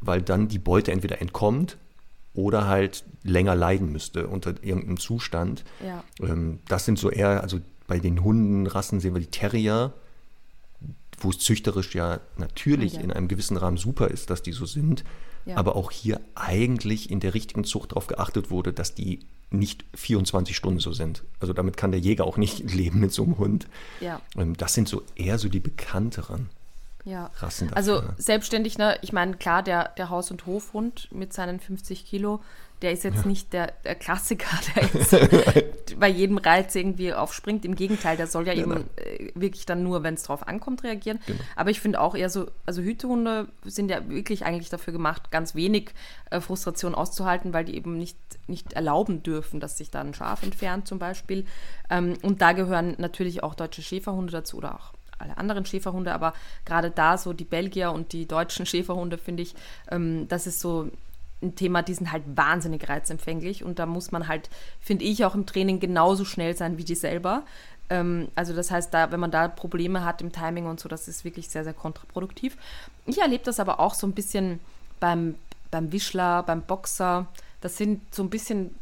weil dann die Beute entweder entkommt oder halt länger leiden müsste unter irgendeinem Zustand. Ja. Ähm, das sind so eher, also bei den Hundenrassen sehen wir die Terrier, wo es züchterisch ja natürlich ja. in einem gewissen Rahmen super ist, dass die so sind ja. aber auch hier eigentlich in der richtigen Zucht darauf geachtet wurde, dass die nicht 24 Stunden so sind. Also damit kann der Jäger auch nicht leben mit so einem Hund. Ja. Ähm, das sind so eher so die bekannteren ja. Rassen. Dafür. Also selbstständig, ne? ich meine, klar, der, der Haus- und Hofhund mit seinen 50 Kilo, der ist jetzt ja. nicht der, der, Klassiker, der jetzt bei jedem Reiz irgendwie aufspringt. Im Gegenteil, der soll ja, ja eben äh, wirklich dann nur, wenn es drauf ankommt, reagieren. Genau. Aber ich finde auch eher so, also Hütehunde sind ja wirklich eigentlich dafür gemacht, ganz wenig äh, Frustration auszuhalten, weil die eben nicht, nicht erlauben dürfen, dass sich da ein Schaf entfernt zum Beispiel. Ähm, und da gehören natürlich auch deutsche Schäferhunde dazu oder auch alle anderen Schäferhunde, aber gerade da so die Belgier und die deutschen Schäferhunde finde ich, ähm, das ist so ein Thema, die sind halt wahnsinnig reizempfänglich und da muss man halt, finde ich, auch im Training genauso schnell sein wie die selber. Ähm, also das heißt, da, wenn man da Probleme hat im Timing und so, das ist wirklich sehr, sehr kontraproduktiv. Ich erlebe das aber auch so ein bisschen beim, beim Wischler, beim Boxer. Das sind so ein bisschen,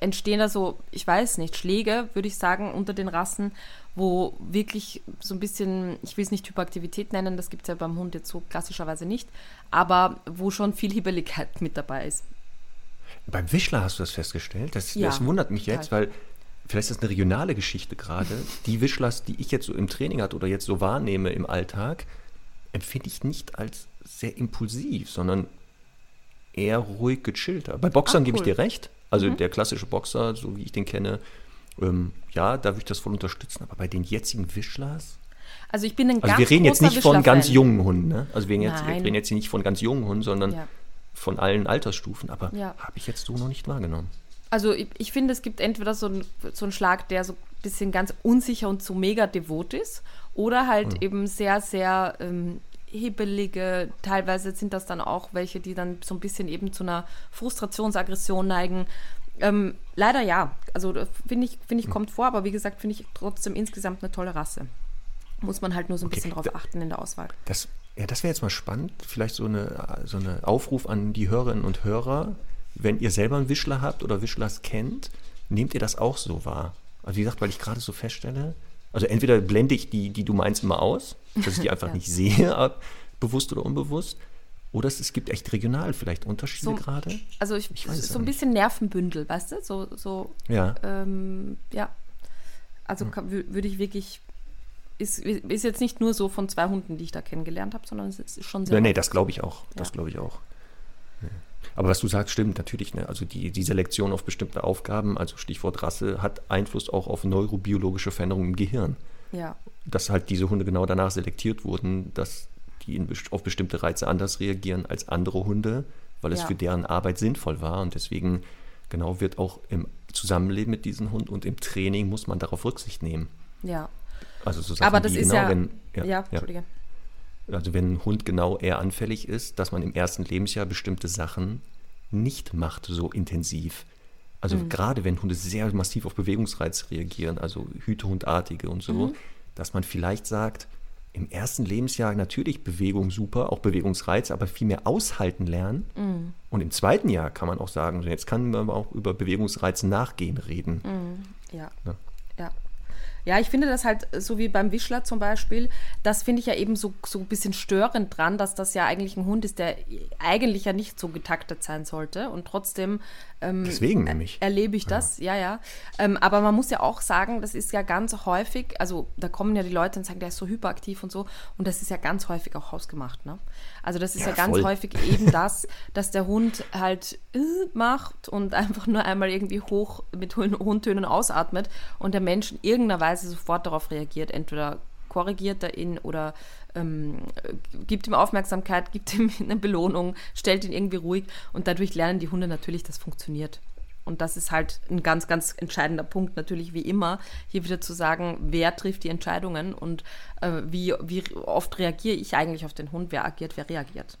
entstehen da so, ich weiß nicht, Schläge, würde ich sagen, unter den Rassen, wo wirklich so ein bisschen, ich will es nicht Hyperaktivität nennen, das gibt es ja beim Hund jetzt so klassischerweise nicht, aber wo schon viel Hibbeligkeit mit dabei ist. Beim Wischler hast du das festgestellt? Das, ja, das wundert mich jetzt, weil vielleicht ist das eine regionale Geschichte gerade. Die Wischlers, die ich jetzt so im Training hatte oder jetzt so wahrnehme im Alltag, empfinde ich nicht als sehr impulsiv, sondern eher ruhig gechillter. Bei Boxern cool. gebe ich dir recht. Also mhm. der klassische Boxer, so wie ich den kenne, ähm, ja, da würde ich das voll unterstützen. Aber bei den jetzigen Wischlers. Also ich bin ein also ganz wir reden jetzt nicht von ganz jungen Hunden, ne? Also wir, jetzt, wir reden jetzt hier nicht von ganz jungen Hunden, sondern ja. von allen Altersstufen, aber Ja. habe ich jetzt so noch nicht wahrgenommen. Also ich, ich finde, es gibt entweder so einen so einen Schlag, der so ein bisschen ganz unsicher und so mega devot ist, oder halt eben sehr, sehr ähm, hebelige, teilweise sind das dann auch welche, die dann so ein bisschen eben zu einer Frustrationsaggression neigen. Ähm, leider ja. Also das finde ich, finde ich, kommt vor, aber wie gesagt, finde ich trotzdem insgesamt eine tolle Rasse. Muss man halt nur so ein Okay, bisschen drauf achten in der Auswahl. Das, ja, das wäre jetzt mal spannend. Vielleicht so eine, so eine Aufruf an die Hörerinnen und Hörer. Wenn ihr selber einen Wischler habt oder Wischlers kennt, nehmt ihr das auch so wahr? Also wie gesagt, weil ich gerade so feststelle, also entweder blende ich die, die du meinst, immer aus, dass ich die einfach nicht sehe, bewusst oder unbewusst, oder es, es gibt echt regional vielleicht Unterschiede So- gerade. Also ich, Ich weiß es so ein nicht. bisschen Nervenbündel, weißt du? So, so Ja. ähm, ja. Also wü- würde ich wirklich. Ist, ist jetzt nicht nur so von zwei Hunden, die ich da kennengelernt habe, sondern es ist schon sehr. Ja, nee, das glaube ich auch. Das Ja. glaube ich auch. Ja. Aber was du sagst, stimmt natürlich. Ne? Also die, die Selektion auf bestimmte Aufgaben, also Stichwort Rasse, hat Einfluss auch auf neurobiologische Veränderungen im Gehirn. Ja, Dass halt diese Hunde genau danach selektiert wurden, dass die in, auf bestimmte Reize anders reagieren als andere Hunde, weil es Ja. für deren Arbeit sinnvoll war. Und deswegen genau wird auch im Zusammenleben mit diesen Hunden und im Training muss man darauf Rücksicht nehmen. ja. Also so Sachen Aber das ist genau, ja. wenn, ja, Entschuldige. also wenn ein Hund genau eher anfällig ist, dass man im ersten Lebensjahr bestimmte Sachen nicht macht so intensiv. Also Mhm. gerade wenn Hunde sehr massiv auf Bewegungsreiz reagieren, also Hütehundartige und so, Mhm. dass man vielleicht sagt, im ersten Lebensjahr natürlich Bewegung super, auch Bewegungsreiz, aber viel mehr aushalten lernen. Mhm. Und im zweiten Jahr kann man auch sagen, jetzt kann man auch über Bewegungsreiz nachgehen reden. Ja. Ja. Ja. Ja, ich finde das halt so wie beim Wischler zum Beispiel, das finde ich ja eben so, so ein bisschen störend dran, dass das ja eigentlich ein Hund ist, der eigentlich ja nicht so getaktet sein sollte und trotzdem ähm, Deswegen nämlich. erlebe ich das, ja, ja. Ähm, aber man muss ja auch sagen, das ist ja ganz häufig, also da kommen ja die Leute und sagen, der ist so hyperaktiv und so und das ist ja ganz häufig auch hausgemacht, ne? Also das ist ja, Ja, ganz voll. häufig eben das, dass der Hund halt äh, macht und einfach nur einmal irgendwie hoch mit hohen Hundtönen ausatmet und der Mensch in irgendeiner Weise sofort darauf reagiert. Entweder korrigiert er ihn oder ähm, gibt ihm Aufmerksamkeit, gibt ihm eine Belohnung, stellt ihn irgendwie ruhig und dadurch lernen die Hunde natürlich, das funktioniert. Und das ist halt ein ganz, ganz entscheidender Punkt, natürlich wie immer, hier wieder zu sagen, wer trifft die Entscheidungen und äh, wie, wie oft reagiere ich eigentlich auf den Hund, wer agiert, wer reagiert.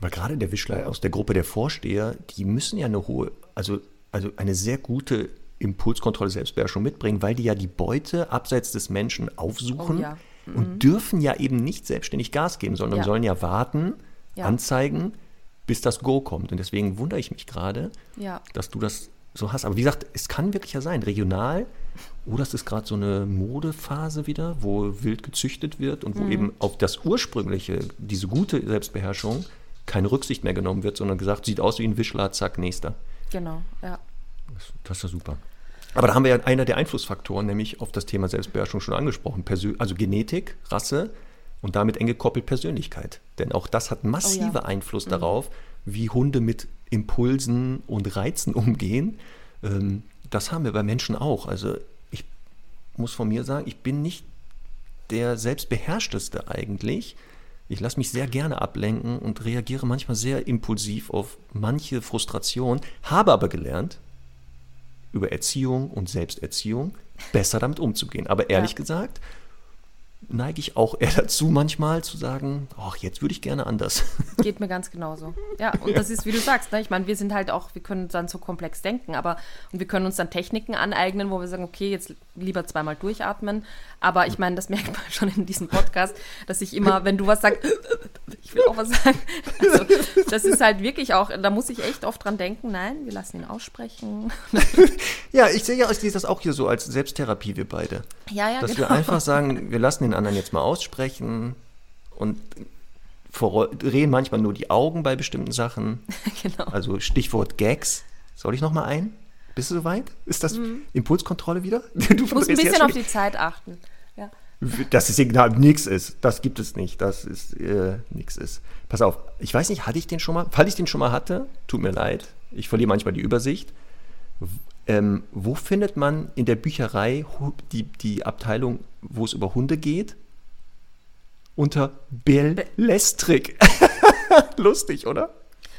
Weil gerade der Wischler aus der Gruppe der Vorsteher, die müssen ja eine hohe, also, also eine sehr gute Impulskontrolle, Selbstbeherrschung mitbringen, weil die ja die Beute abseits des Menschen aufsuchen Oh ja. und dürfen ja eben nicht selbstständig Gas geben, sondern Ja. sollen ja warten, Ja. anzeigen, bis das Go kommt. Und deswegen wundere ich mich gerade, dass du das so hast. Aber wie gesagt, es kann wirklich ja sein, regional, oder es ist gerade so eine Modephase wieder, wo wild gezüchtet wird und wo Mhm. eben auf das ursprüngliche, diese gute Selbstbeherrschung, keine Rücksicht mehr genommen wird, sondern gesagt, sieht aus wie ein Wischler, zack, nächster. Genau, ja. Das, ist ja super. Aber da haben wir ja einer der Einflussfaktoren, nämlich auf das Thema Selbstbeherrschung schon angesprochen. Persö also Genetik, Rasse und damit eng gekoppelt Persönlichkeit. Denn auch das hat massive Einfluss darauf, wie Hunde mit Impulsen und Reizen umgehen. Ähm, das haben wir bei Menschen auch. Also ich muss von mir sagen, ich bin nicht der selbstbeherrschteste eigentlich. Ich lasse mich sehr gerne ablenken und reagiere manchmal sehr impulsiv auf manche Frustration, habe aber gelernt, über Erziehung und Selbsterziehung besser damit umzugehen. Aber ehrlich Ja. gesagt, neige ich auch eher dazu, manchmal zu sagen, ach, jetzt würde ich gerne anders. Geht mir ganz genauso. Ja, und das ist, wie du sagst, ne? ich meine, wir sind halt auch, wir können dann so komplex denken, aber und wir können uns dann Techniken aneignen, wo wir sagen, okay, jetzt lieber zweimal durchatmen. Aber ich meine, das merkt man schon in diesem Podcast, dass ich immer, wenn du was sagst, ich will auch was sagen. Also, das ist halt wirklich auch, da muss ich echt oft dran denken, nein, wir lassen ihn aussprechen. ja, ich sehe ja, ich sehe das auch hier so als Selbsttherapie, wir beide. Ja, ja, Dass genau. wir einfach sagen, wir lassen den anderen jetzt mal aussprechen und drehen manchmal nur die Augen bei bestimmten Sachen. genau. Also Stichwort Gags. Soll ich noch mal ein? Bist du soweit? Ist das Impulskontrolle wieder? Du Mhm. musst ein bisschen auf die Zeit achten. Ja. dass das Signal nichts ist. Das gibt es nicht. Das ist äh, nichts ist. Pass auf, ich weiß nicht, hatte ich den schon mal? Falls ich den schon mal hatte, tut mir leid. Ich verliere manchmal die Übersicht. Ähm, wo findet man in der Bücherei die, die Abteilung, wo es über Hunde geht? Unter Bellestrik. Lustig, oder?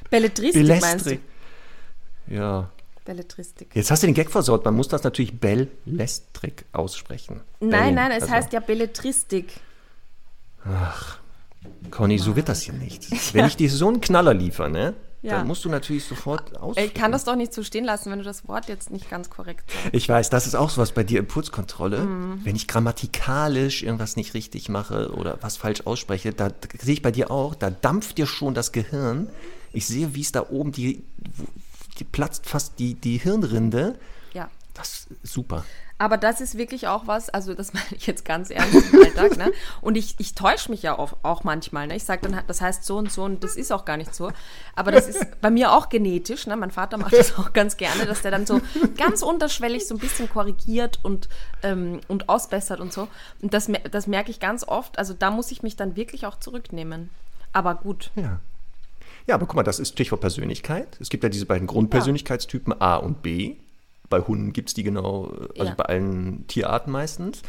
Belletristik meinst du? Ja. Belletristik. Jetzt hast du den Gag versaut. Man muss das natürlich Bellestrik aussprechen. Nein, Bellen, nein, es also- heißt ja Belletristik. Conny, so wird das hier nicht. Wenn ich dir so einen Knaller liefere, ne? Ja. Dann musst du natürlich sofort aus. Ich kann das doch nicht so stehen lassen, wenn du das Wort jetzt nicht ganz korrekt sagst. Ich weiß, das ist auch sowas bei dir, Impulskontrolle. Mhm. Wenn ich grammatikalisch irgendwas nicht richtig mache oder was falsch ausspreche, da sehe ich bei dir auch, da dampft dir schon das Gehirn. Ich sehe, wie es da oben, die, die platzt fast die, die Hirnrinde. Ja. Das ist super. Aber das ist wirklich auch was, also das meine ich jetzt ganz ernst im Alltag, ne? Und ich, ich täusche mich ja auch, auch manchmal, ne? Ich sage dann, das heißt so und so und das ist auch gar nicht so. Aber das ist bei mir auch genetisch, ne? Mein Vater macht das auch ganz gerne, dass der dann so ganz unterschwellig so ein bisschen korrigiert und, ähm, und ausbessert und so. Und das, das merke ich ganz oft. Also da muss ich mich dann wirklich auch zurücknehmen. Aber gut. Ja. Ja, aber guck mal, das ist Stichwort Persönlichkeit. Es gibt ja diese beiden Grundpersönlichkeitstypen A und B. Bei Hunden gibt es die genau, also Ja. bei allen Tierarten meistens.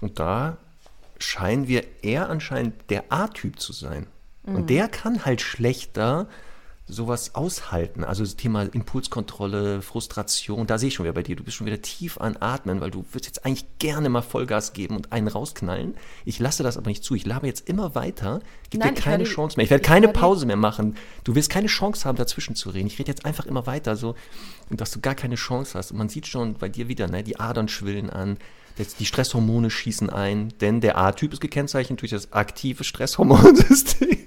Und da scheinen wir eher anscheinend der A-Typ zu sein. Mhm. Und der kann halt schlechter sowas aushalten. Also das Thema Impulskontrolle, Frustration, da sehe ich schon wieder bei dir. Du bist schon wieder tief an Atmen, weil du würdest jetzt eigentlich gerne mal Vollgas geben und einen rausknallen. Ich lasse das aber nicht zu. Ich labe jetzt immer weiter. Gib Nein, dir keine werde- Chance mehr. Ich werde ich keine werde- Pause mehr machen. Du wirst keine Chance haben, dazwischen zu reden. Ich rede jetzt einfach immer weiter, so, dass du gar keine Chance hast. Und man sieht schon bei dir wieder, ne, die Adern schwillen an, die Stresshormone schießen ein, denn der A-Typ ist gekennzeichnet durch das aktive Stresshormonsystem.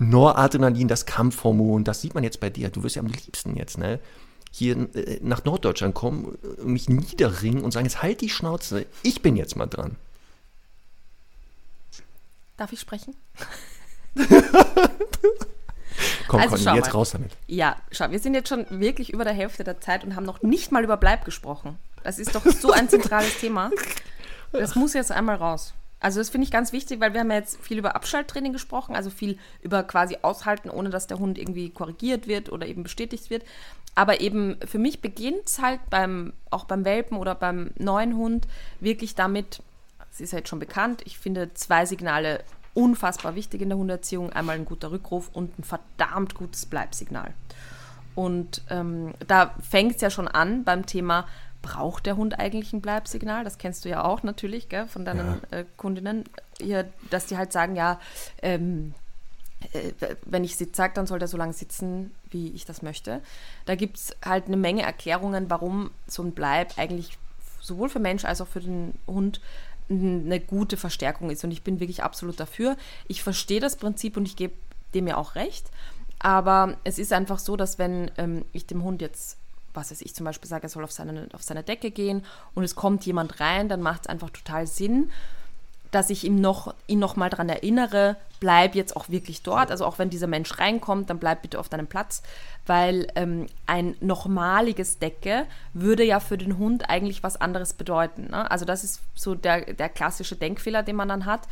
Noradrenalin, das Kampfhormon, das sieht man jetzt bei dir. Du wirst ja am liebsten jetzt, ne? Hier äh, nach Norddeutschland kommen, äh, mich niederringen und sagen, jetzt halt die Schnauze, ich bin jetzt mal dran. Darf ich sprechen? Komm, Also Conny, jetzt mal. raus damit. Ja, schau, wir sind jetzt schon wirklich über der Hälfte der Zeit und haben noch nicht mal über Bleib gesprochen. Das ist doch so ein zentrales Thema. Das muss jetzt einmal raus. Also das finde ich ganz wichtig, weil wir haben ja jetzt viel über Abschalttraining gesprochen, also viel über quasi aushalten, ohne dass der Hund irgendwie korrigiert wird oder eben bestätigt wird. Aber eben für mich beginnt es halt beim, auch beim Welpen oder beim neuen Hund wirklich damit, es ist ja jetzt schon bekannt, ich finde zwei Signale unfassbar wichtig in der Hundeerziehung. Einmal ein guter Rückruf und ein verdammt gutes Bleibsignal. Und ähm, da fängt es ja schon an beim Thema, braucht der Hund eigentlich ein Bleibsignal? Das kennst du ja auch natürlich gell, von deinen äh, Kundinnen, hier, dass die halt sagen, ja, ähm, äh, wenn ich Sitz sage, dann soll der so lange sitzen, wie ich das möchte. Da gibt es halt eine Menge Erklärungen, warum so ein Bleib eigentlich sowohl für Mensch als auch für den Hund eine gute Verstärkung ist. Und ich bin wirklich absolut dafür. Ich verstehe das Prinzip und ich gebe dem ja auch recht. Aber es ist einfach so, dass wenn ähm, ich dem Hund jetzt, was weiß ich, zum Beispiel sage, er soll auf seine, auf seine Decke gehen und es kommt jemand rein, dann macht es einfach total Sinn, dass ich ihm noch, ihn noch mal daran erinnere, bleib jetzt auch wirklich dort. Also auch wenn dieser Mensch reinkommt, dann bleib bitte auf deinem Platz, weil ähm, ein nochmaliges Decke würde ja für den Hund eigentlich was anderes bedeuten. Ne? Also das ist so der, der klassische Denkfehler, den man dann hat.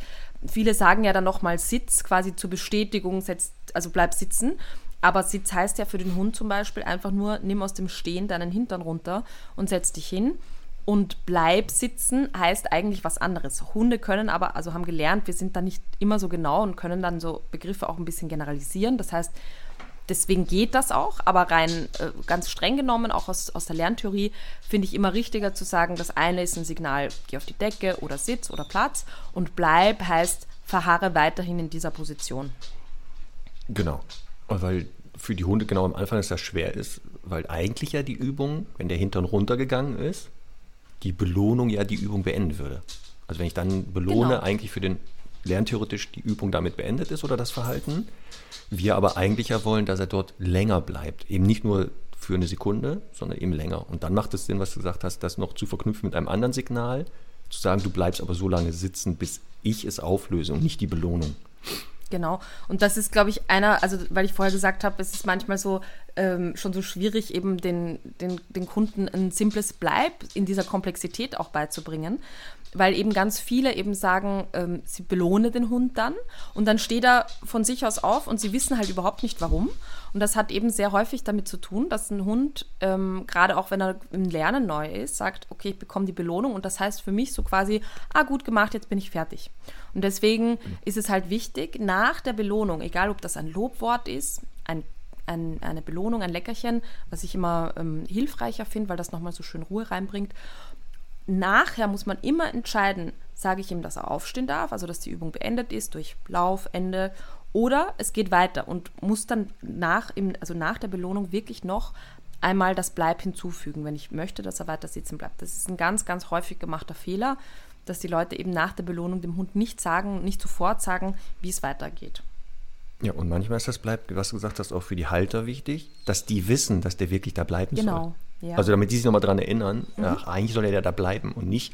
Viele sagen ja dann nochmal Sitz, quasi zur Bestätigung, setzt, also bleib sitzen. Aber Sitz heißt ja für den Hund zum Beispiel einfach nur, nimm aus dem Stehen deinen Hintern runter und setz dich hin. Und bleib sitzen heißt eigentlich was anderes. Hunde können aber, also haben gelernt, wir sind da nicht immer so genau und können dann so Begriffe auch ein bisschen generalisieren. Das heißt, deswegen geht das auch, aber rein äh, ganz streng genommen, auch aus, aus der Lerntheorie, finde ich immer richtiger zu sagen, das eine ist ein Signal, geh auf die Decke oder Sitz oder Platz und bleib heißt, verharre weiterhin in dieser Position. Genau. Weil für die Hunde genau am Anfang es ja schwer ist, weil eigentlich ja die Übung, wenn der Hintern runtergegangen ist, die Belohnung ja die Übung beenden würde. Also wenn ich dann belohne, Genau. eigentlich für den lerntheoretisch die Übung damit beendet ist oder das Verhalten. Wir aber eigentlich ja wollen, dass er dort länger bleibt. Eben nicht nur für eine Sekunde, sondern eben länger. Und dann macht es Sinn, was du gesagt hast, das noch zu verknüpfen mit einem anderen Signal, zu sagen, du bleibst aber so lange sitzen, bis ich es auflöse und nicht die Belohnung. Genau. Und das ist, glaube ich, einer, also weil ich vorher gesagt habe, es ist manchmal so ähm, schon so schwierig, eben den, den, den Kunden ein simples Bleib in dieser Komplexität auch beizubringen. Weil eben ganz viele eben sagen, ähm, sie belohne den Hund dann und dann steht er von sich aus auf und sie wissen halt überhaupt nicht warum. Und das hat eben sehr häufig damit zu tun, dass ein Hund, ähm, gerade auch wenn er im Lernen neu ist, sagt, okay, ich bekomme die Belohnung und das heißt für mich so quasi, ah, gut gemacht, jetzt bin ich fertig. Und deswegen ist es halt wichtig, nach der Belohnung, egal ob das ein Lobwort ist, ein, ein, eine Belohnung, ein Leckerchen, was ich immer ähm, hilfreicher finde, weil das nochmal so schön Ruhe reinbringt. Nachher muss man immer entscheiden, sage ich ihm, dass er aufstehen darf, also dass die Übung beendet ist durch Laufende oder es geht weiter und muss dann nach, im, also nach der Belohnung wirklich noch einmal das Bleib hinzufügen, wenn ich möchte, dass er weiter sitzen bleibt. Das ist ein ganz, ganz häufig gemachter Fehler, dass die Leute eben nach der Belohnung dem Hund nicht sagen, nicht sofort sagen, wie es weitergeht. Ja, und manchmal ist das bleibt, was du gesagt hast, auch für die Halter wichtig, dass die wissen, dass der wirklich da bleiben genau, soll. Ja. Also damit die sich nochmal daran erinnern, mhm. ach, eigentlich soll er ja da bleiben und nicht,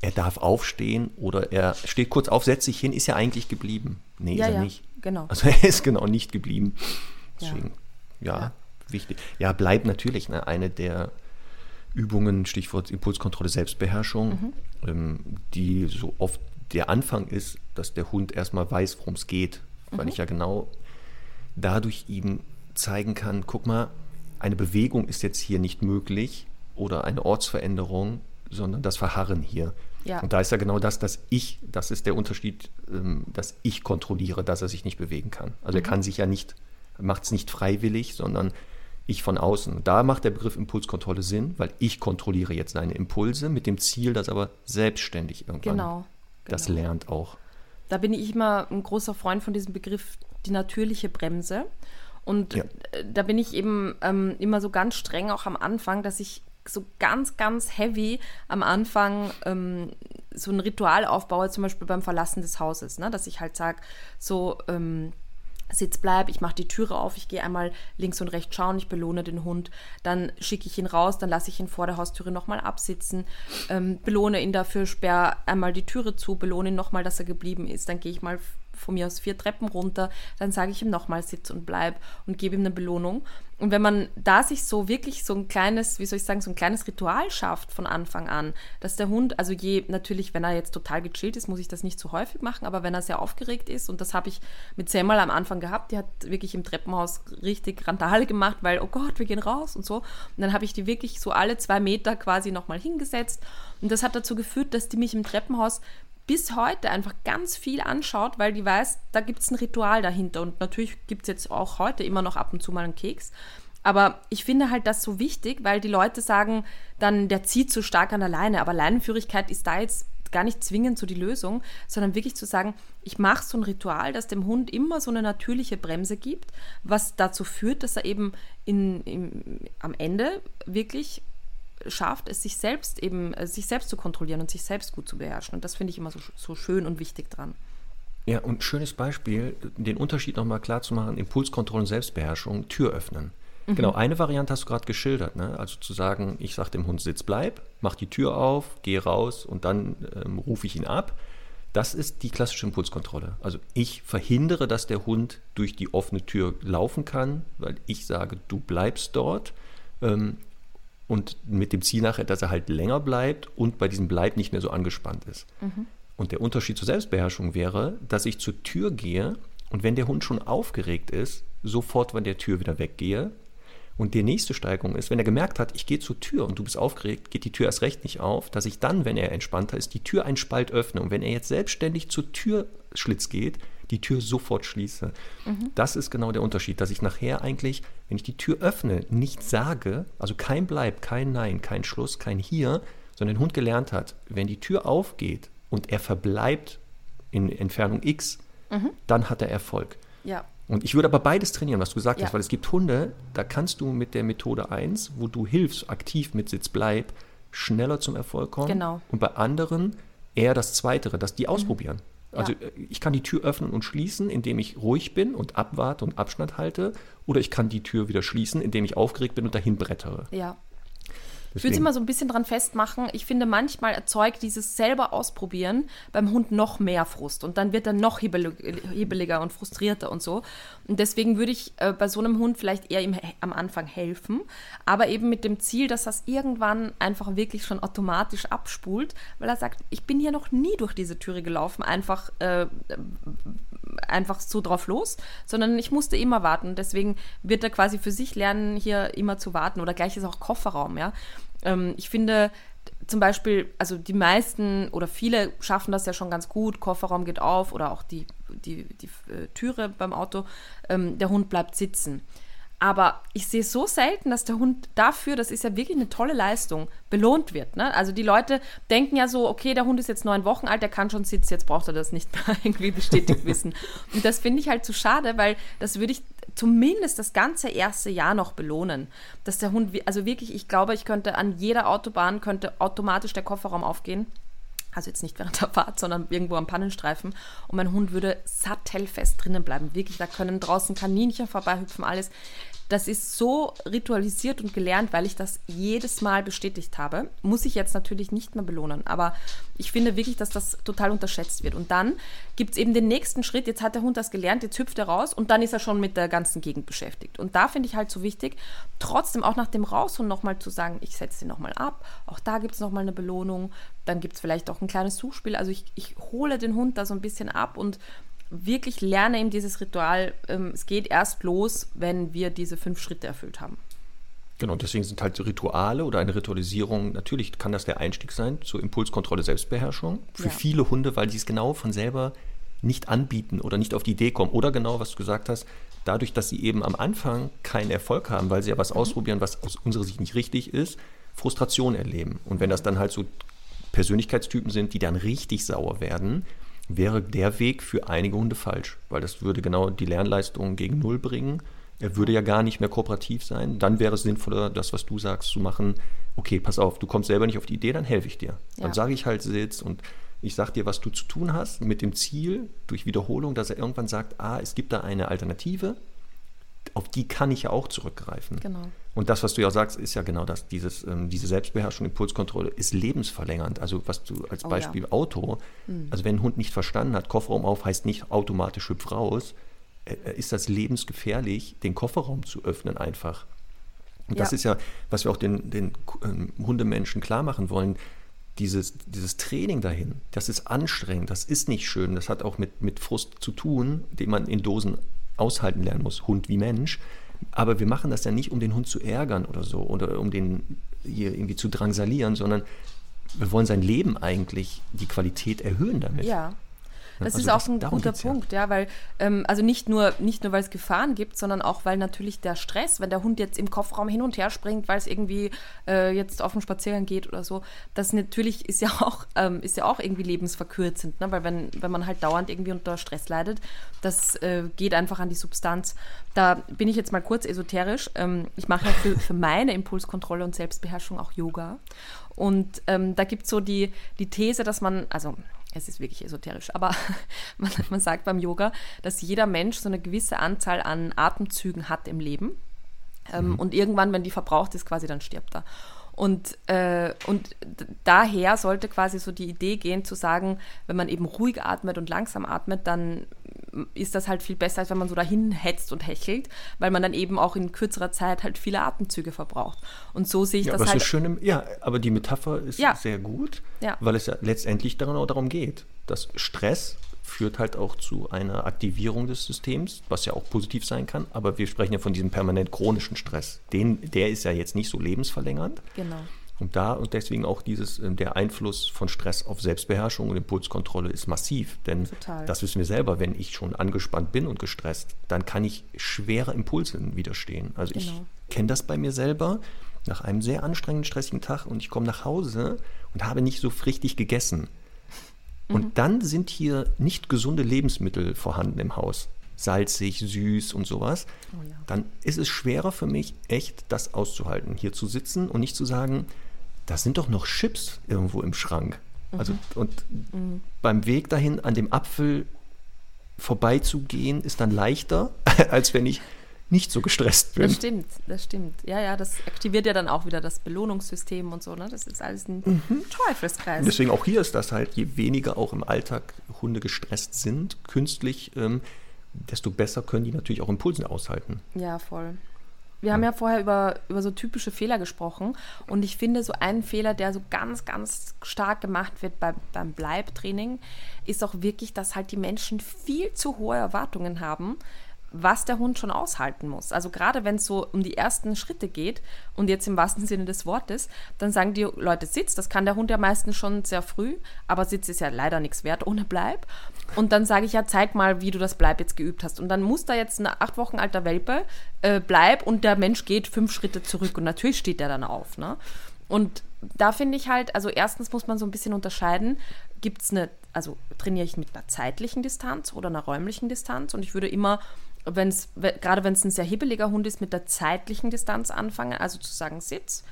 er darf aufstehen oder er steht kurz auf, setzt sich hin, ist er eigentlich geblieben. Nee, ja, ist er ja, nicht. Genau. Also er ist genau nicht geblieben. Deswegen, ja, ja wichtig. Ja, bleibt natürlich ne, eine der Übungen, Stichwort Impulskontrolle, Selbstbeherrschung, mhm. Ähm, die so oft der Anfang ist, dass der Hund erstmal weiß, worum es geht. Mhm. Weil ich ja genau dadurch ihm zeigen kann, guck mal, eine Bewegung ist jetzt hier nicht möglich oder eine Ortsveränderung, sondern das Verharren hier. Ja. Und da ist ja genau das, dass ich, das ist der Unterschied, ähm, dass ich kontrolliere, dass er sich nicht bewegen kann. Also mhm. er kann sich ja nicht, macht es nicht freiwillig, sondern ich von außen. Da macht der Begriff Impulskontrolle Sinn, weil ich kontrolliere jetzt seine Impulse mit dem Ziel, dass aber selbstständig irgendwann genau, genau. das lernt auch. Da bin ich immer ein großer Freund von diesem Begriff, die natürliche Bremse. Und ja. Äh, da bin ich eben ähm, immer so ganz streng, auch am Anfang, dass ich so ganz, ganz heavy am Anfang ähm, so ein Ritual aufbaue, zum Beispiel beim Verlassen des Hauses, ne? dass ich halt sage, so ähm, Sitz bleib, ich mache die Türe auf, ich gehe einmal links und rechts schauen, ich belohne den Hund, dann schicke ich ihn raus, dann lasse ich ihn vor der Haustüre nochmal absitzen, ähm, belohne ihn dafür, sperre einmal die Türe zu, belohne ihn nochmal, dass er geblieben ist, dann gehe ich mal von mir aus vier Treppen runter, dann sage ich ihm nochmal Sitz und bleib und gebe ihm eine Belohnung. Und wenn man da sich so wirklich so ein kleines, wie soll ich sagen, so ein kleines Ritual schafft von Anfang an, dass der Hund, also je natürlich, wenn er jetzt total gechillt ist, muss ich das nicht so häufig machen, aber wenn er sehr aufgeregt ist, und das habe ich mit Semmel am Anfang gehabt, die hat wirklich im Treppenhaus richtig Randale gemacht, weil, oh Gott, wir gehen raus und so. Und dann habe ich die wirklich so alle zwei Meter quasi nochmal hingesetzt. Und das hat dazu geführt, dass die mich im Treppenhaus bis heute einfach ganz viel anschaut, weil die weiß, da gibt es ein Ritual dahinter. Und natürlich gibt es jetzt auch heute immer noch ab und zu mal einen Keks. Aber ich finde halt das so wichtig, weil die Leute sagen dann, der zieht so stark an der Leine. Aber Leinenführigkeit ist da jetzt gar nicht zwingend so die Lösung, sondern wirklich zu sagen, ich mache so ein Ritual, das dem Hund immer so eine natürliche Bremse gibt, was dazu führt, dass er eben in, in, am Ende wirklich schafft, es sich selbst eben, äh, sich selbst zu kontrollieren und sich selbst gut zu beherrschen. Und das finde ich immer so, so schön und wichtig dran. Ja, und schönes Beispiel, den Unterschied nochmal klar zu machen, Impulskontrolle und Selbstbeherrschung, Tür öffnen. Mhm. Genau, eine Variante hast du gerade geschildert, ne? also zu sagen, ich sage dem Hund, sitz, bleib, mach die Tür auf, geh raus und dann ähm, rufe ich ihn ab. Das ist die klassische Impulskontrolle. Also ich verhindere, dass der Hund durch die offene Tür laufen kann, weil ich sage, du bleibst dort. Ähm, und mit dem Ziel nachher, dass er halt länger bleibt und bei diesem Bleib nicht mehr so angespannt ist. Mhm. Und der Unterschied zur Selbstbeherrschung wäre, dass ich zur Tür gehe und wenn der Hund schon aufgeregt ist, sofort von der Tür wieder weggehe. Und die nächste Steigerung ist, wenn er gemerkt hat, ich gehe zur Tür und du bist aufgeregt, geht die Tür erst recht nicht auf, dass ich dann, wenn er entspannter ist, die Tür einen Spalt öffne. Und wenn er jetzt selbstständig zur Türschlitz geht, die Tür sofort schließe. Mhm. Das ist genau der Unterschied, dass ich nachher eigentlich, wenn ich die Tür öffne, nicht sage, also kein Bleib, kein Nein, kein Schluss, kein Hier, sondern der Hund gelernt hat, wenn die Tür aufgeht und er verbleibt in Entfernung X, mhm. dann hat er Erfolg. Ja. Und ich würde aber beides trainieren, was du gesagt ja. hast, weil es gibt Hunde, da kannst du mit der Methode 1, wo du hilfst, aktiv mit Sitz bleib, schneller zum Erfolg kommen. Genau. Und bei anderen eher das Zweitere, dass die mhm. ausprobieren. Also ja. Äh, ich kann die Tür öffnen und schließen, indem ich ruhig bin und abwarte und Abstand halte. Oder ich kann die Tür wieder schließen, indem ich aufgeregt bin und dahin brettere. Ja, ich würde es immer so ein bisschen dran festmachen. Ich finde, manchmal erzeugt dieses selber ausprobieren beim Hund noch mehr Frust und dann wird er noch hebeliger und frustrierter und so. Und deswegen würde ich äh, bei so einem Hund vielleicht eher ihm am Anfang helfen, aber eben mit dem Ziel, dass das irgendwann einfach wirklich schon automatisch abspult, weil er sagt, ich bin hier noch nie durch diese Türe gelaufen, einfach, äh, einfach so drauf los, sondern ich musste immer warten. Deswegen wird er quasi für sich lernen, hier immer zu warten. Oder gleich ist auch Kofferraum, ja. Ähm, ich finde zum Beispiel, also die meisten oder viele schaffen das ja schon ganz gut. Kofferraum geht auf oder auch die, die, die äh, Türe beim Auto. Ähm, der Hund bleibt sitzen. Aber ich sehe so selten, dass der Hund dafür, das ist ja wirklich eine tolle Leistung, belohnt wird. Ne? Also die Leute denken ja so, okay, der Hund ist jetzt neun Wochen alt, der kann schon sitzen, jetzt braucht er das nicht mehr irgendwie bestätigt wissen. Und das finde ich halt zu so schade, weil das würde ich zumindest das ganze erste Jahr noch belohnen. Dass der Hund, also wirklich, ich glaube, ich könnte an jeder Autobahn, könnte automatisch der Kofferraum aufgehen also jetzt nicht während der Fahrt, sondern irgendwo am Pannenstreifen. Und mein Hund würde sattelfest drinnen bleiben. Wirklich, da können draußen Kaninchen vorbeihüpfen, alles das ist so ritualisiert und gelernt, weil ich das jedes Mal bestätigt habe. Muss ich jetzt natürlich nicht mehr belohnen, aber ich finde wirklich, dass das total unterschätzt wird. Und dann gibt es eben den nächsten Schritt. Jetzt hat der Hund das gelernt, jetzt hüpft er raus und dann ist er schon mit der ganzen Gegend beschäftigt. Und da finde ich halt so wichtig, trotzdem auch nach dem Raushund nochmal zu sagen, ich setze ihn nochmal ab. Auch da gibt es nochmal eine Belohnung. Dann gibt es vielleicht auch ein kleines Suchspiel. Also ich, ich hole den Hund da so ein bisschen ab und wirklich lerne ihm dieses Ritual. Ähm, es geht erst los, wenn wir diese fünf Schritte erfüllt haben. Genau, deswegen sind halt Rituale oder eine Ritualisierung, natürlich kann das der Einstieg sein zur Impulskontrolle, Selbstbeherrschung. Für ja. viele Hunde, weil die es genau von selber nicht anbieten oder nicht auf die Idee kommen. Oder genau, was du gesagt hast, dadurch, dass sie eben am Anfang keinen Erfolg haben, weil sie ja was mhm. ausprobieren, was aus unserer Sicht nicht richtig ist, Frustration erleben. Und wenn das dann halt so Persönlichkeitstypen sind, die dann richtig sauer werden, wäre der Weg für einige Hunde falsch, weil das würde genau die Lernleistung gegen Null bringen. Er würde ja gar nicht mehr kooperativ sein. Dann wäre es sinnvoller, das, was du sagst, zu machen. Okay, pass auf, du kommst selber nicht auf die Idee, dann helfe ich dir. Ja. Dann sage ich halt, sitz und ich sage dir, was du zu tun hast, mit dem Ziel, durch Wiederholung, dass er irgendwann sagt, ah, es gibt da eine Alternative, auf die kann ich ja auch zurückgreifen. Genau. Und das, was du ja sagst, ist ja genau das. Dieses, ähm, diese Selbstbeherrschung, Impulskontrolle ist lebensverlängernd. Also was du als Beispiel oh, ja. Auto, mhm. also wenn ein Hund nicht verstanden hat, Kofferraum auf heißt nicht automatisch hüpf raus, äh, äh, ist das lebensgefährlich, den Kofferraum zu öffnen einfach. Und ja. das ist ja, was wir auch den, den ähm, Hundemenschen klar machen wollen, dieses, dieses Training dahin, das ist anstrengend, das ist nicht schön, das hat auch mit, mit Frust zu tun, den man in Dosen aushalten lernen muss, Hund wie Mensch. Aber wir machen das ja nicht, um den Hund zu ärgern oder so oder um den hier irgendwie zu drangsalieren, sondern wir wollen sein Leben eigentlich die Qualität erhöhen damit. Ja. Das also ist auch ein guter Punkt, ja, weil, ähm, also nicht nur, nicht nur, weil es Gefahren gibt, sondern auch, weil natürlich der Stress, wenn der Hund jetzt im Kofferraum hin und her springt, weil es irgendwie äh, jetzt auf den Spaziergang geht oder so, das natürlich ist ja auch, ähm, ist ja auch irgendwie lebensverkürzend, ne? weil wenn, wenn man halt dauernd irgendwie unter Stress leidet, das äh, geht einfach an die Substanz. Da bin ich jetzt mal kurz esoterisch. Ähm, ich mache ja für, für meine Impulskontrolle und Selbstbeherrschung auch Yoga. Und ähm, da gibt es so die, die These, dass man, also es ist wirklich esoterisch, aber man, man, sagt beim Yoga, dass jeder Mensch so eine gewisse Anzahl an Atemzügen hat im Leben. Ähm, mhm. Und irgendwann, wenn die verbraucht ist, quasi dann stirbt er. Und, äh, und daher sollte quasi so die Idee gehen, zu sagen, wenn man eben ruhig atmet und langsam atmet, dann ist das halt viel besser, als wenn man so dahin hetzt und hechelt, weil man dann eben auch in kürzerer Zeit halt viele Atemzüge verbraucht. Und so sehe ich ja, das aber halt. So schön ja, aber die Metapher ist ja. sehr gut, ja. weil es ja letztendlich daran auch darum geht, dass Stress führt halt auch zu einer Aktivierung des Systems, was ja auch positiv sein kann. Aber wir sprechen ja von diesem permanent chronischen Stress. Den, der ist ja jetzt nicht so lebensverlängernd. Genau. Und da und deswegen auch dieses, ähm, der Einfluss von Stress auf Selbstbeherrschung und Impulskontrolle ist massiv. Denn Total. das wissen wir selber, wenn ich schon angespannt bin und gestresst, dann kann ich schwere Impulsen widerstehen. Also genau. ich kenne das bei mir selber nach einem sehr anstrengenden, stressigen Tag und ich komme nach Hause und habe nicht so richtig gegessen. Und mhm. dann sind hier nicht gesunde Lebensmittel vorhanden im Haus salzig, süß und sowas, oh ja. dann ist es schwerer für mich, echt das auszuhalten, hier zu sitzen und nicht zu sagen, da sind doch noch Chips irgendwo im Schrank. Mhm. Also und mhm. beim Weg dahin an dem Apfel vorbeizugehen, ist dann leichter, als wenn ich nicht so gestresst bin. Das stimmt, das stimmt. Ja, ja, das aktiviert ja dann auch wieder das Belohnungssystem und so. Ne? Das ist alles ein mhm. Teufelskreis. Und deswegen auch hier ist das halt, je weniger auch im Alltag Hunde gestresst sind, künstlich, ähm, desto besser können die natürlich auch Impulsen aushalten. Ja, voll. Wir haben ja vorher über, über so typische Fehler gesprochen und ich finde, so ein Fehler, der so ganz, ganz stark gemacht wird bei, beim Bleibtraining, ist auch wirklich, dass halt die Menschen viel zu hohe Erwartungen haben, was der Hund schon aushalten muss. Also gerade wenn es so um die ersten Schritte geht und jetzt im wahrsten Sinne des Wortes, dann sagen die Leute Sitz, das kann der Hund ja meistens schon sehr früh, aber Sitz ist ja leider nichts wert ohne Bleib. Und dann sage ich ja, zeig mal, wie du das Bleib jetzt geübt hast. Und dann muss da jetzt ein acht Wochen alter Welpe äh, Bleib und der Mensch geht fünf Schritte zurück und natürlich steht der dann auf. Ne? Und da finde ich halt, also erstens muss man so ein bisschen unterscheiden, gibt es eine, also trainiere ich mit einer zeitlichen Distanz oder einer räumlichen Distanz und ich würde immer wenn's, gerade wenn es ein sehr hibbeliger Hund ist, mit der zeitlichen Distanz anfangen, also zu sagen, Sitz,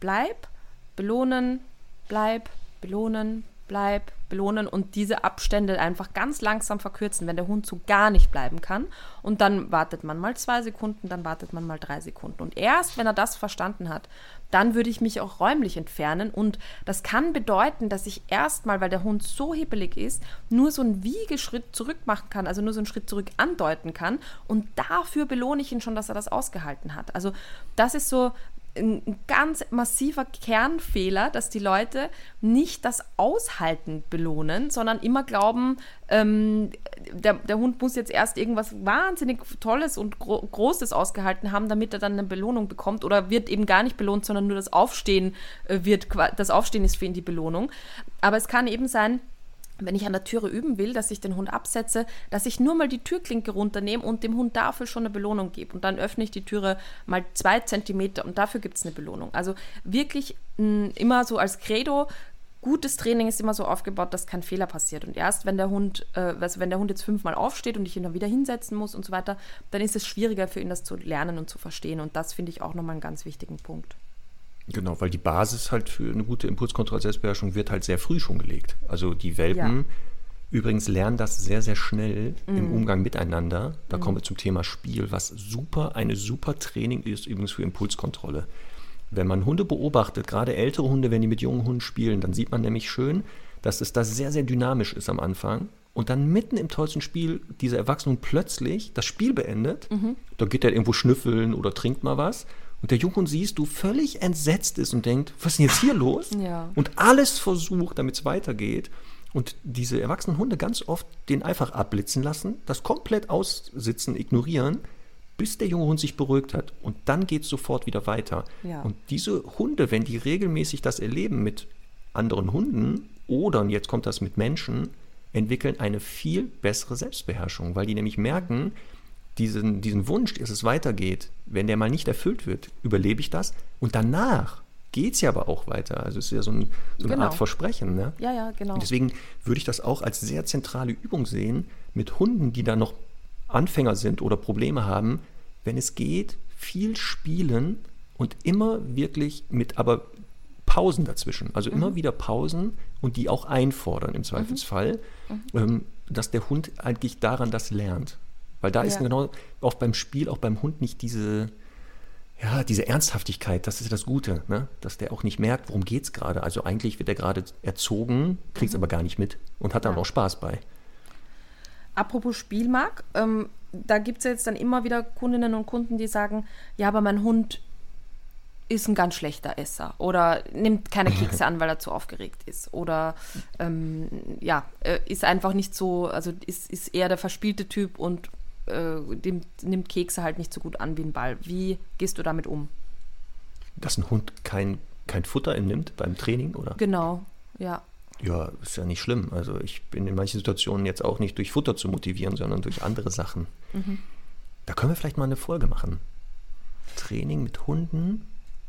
bleib, belohnen, bleib, belohnen, bleib, belohnen und diese Abstände einfach ganz langsam verkürzen, wenn der Hund so gar nicht bleiben kann. Und dann wartet man mal zwei Sekunden, dann wartet man mal drei Sekunden. Und erst, wenn er das verstanden hat, dann würde ich mich auch räumlich entfernen. Und das kann bedeuten, dass ich erstmal, weil der Hund so hibbelig ist, nur so einen Wiegeschritt zurück machen kann, also nur so einen Schritt zurück andeuten kann. Und dafür belohne ich ihn schon, dass er das ausgehalten hat. Also das ist so ein ganz massiver Kernfehler, dass die Leute nicht das Aushalten belohnen, sondern immer glauben, ähm, der, der, Hund muss jetzt erst irgendwas wahnsinnig Tolles und Gro Großes ausgehalten haben, damit er dann eine Belohnung bekommt oder wird eben gar nicht belohnt, sondern nur das Aufstehen äh, wird, das Aufstehen ist für ihn die Belohnung. Aber es kann eben sein, wenn ich an der Türe üben will, dass ich den Hund absetze, dass ich nur mal die Türklinke runternehme und dem Hund dafür schon eine Belohnung gebe. Und dann öffne ich die Türe mal zwei Zentimeter und dafür gibt es eine Belohnung. Also wirklich mh, immer so als Credo, gutes Training ist immer so aufgebaut, dass kein Fehler passiert. Und erst wenn der Hund, äh, also wenn der Hund jetzt fünfmal aufsteht und ich ihn dann wieder hinsetzen muss und so weiter, dann ist es schwieriger für ihn, das zu lernen und zu verstehen. Und das finde ich auch nochmal einen ganz wichtigen Punkt. Genau, weil die Basis halt für eine gute Impulskontrolle Selbstbeherrschung wird halt sehr früh schon gelegt. Also die Welpen ja. übrigens lernen das sehr, sehr schnell mm. im Umgang miteinander. Da mm. kommen wir zum Thema Spiel, was super, eine super Training ist übrigens für Impulskontrolle. Wenn man Hunde beobachtet, gerade ältere Hunde, wenn die mit jungen Hunden spielen, dann sieht man nämlich schön, dass es da sehr, sehr dynamisch ist am Anfang. Und dann mitten im tollsten Spiel dieser Erwachsene plötzlich das Spiel beendet. Mhm. Da geht er irgendwo schnüffeln oder trinkt mal was und der Junghund siehst du völlig entsetzt ist und denkt, was ist denn jetzt hier los? Ja. Und alles versucht, damit es weitergeht. Und diese erwachsenen Hunde ganz oft den einfach abblitzen lassen, das komplett aussitzen, ignorieren, bis der junge Hund sich beruhigt hat. Und dann geht es sofort wieder weiter. Ja. Und diese Hunde, wenn die regelmäßig das erleben mit anderen Hunden oder, und jetzt kommt das mit Menschen, entwickeln eine viel bessere Selbstbeherrschung, weil die nämlich merken, diesen, diesen Wunsch, dass es weitergeht, wenn der mal nicht erfüllt wird, überlebe ich das? Und danach geht es ja aber auch weiter. Also es ist ja so, ein, so eine genau. Art Versprechen. Ne? Ja, ja, genau. Und deswegen würde ich das auch als sehr zentrale Übung sehen, mit Hunden, die da noch Anfänger sind oder Probleme haben, wenn es geht, viel spielen und immer wirklich mit aber Pausen dazwischen. Also mhm. immer wieder Pausen und die auch einfordern im Zweifelsfall, mhm. Mhm. Dass der Hund eigentlich daran das lernt. Weil da ja. ist genau auch beim Spiel, auch beim Hund nicht diese, ja, diese Ernsthaftigkeit, das ist das Gute, ne? dass der auch nicht merkt, worum geht es gerade. Also eigentlich wird er gerade erzogen, kriegt es mhm. aber gar nicht mit und hat dann ja. auch Spaß bei. Apropos Spielmark, ähm, da gibt es jetzt dann immer wieder Kundinnen und Kunden, die sagen, ja, aber mein Hund ist ein ganz schlechter Esser oder nimmt keine Kekse an, weil er zu aufgeregt ist oder ähm, ja, äh, ist einfach nicht so, also ist, ist eher der verspielte Typ und äh, dem, nimmt Kekse halt nicht so gut an wie ein Ball. Wie gehst du damit um? Dass ein Hund kein, kein Futter nimmt beim Training, oder? Genau, ja. Ja, ist ja nicht schlimm. Also ich bin in manchen Situationen jetzt auch nicht durch Futter zu motivieren, sondern durch andere Sachen. Mhm. Da können wir vielleicht mal eine Folge machen. Training mit Hunden,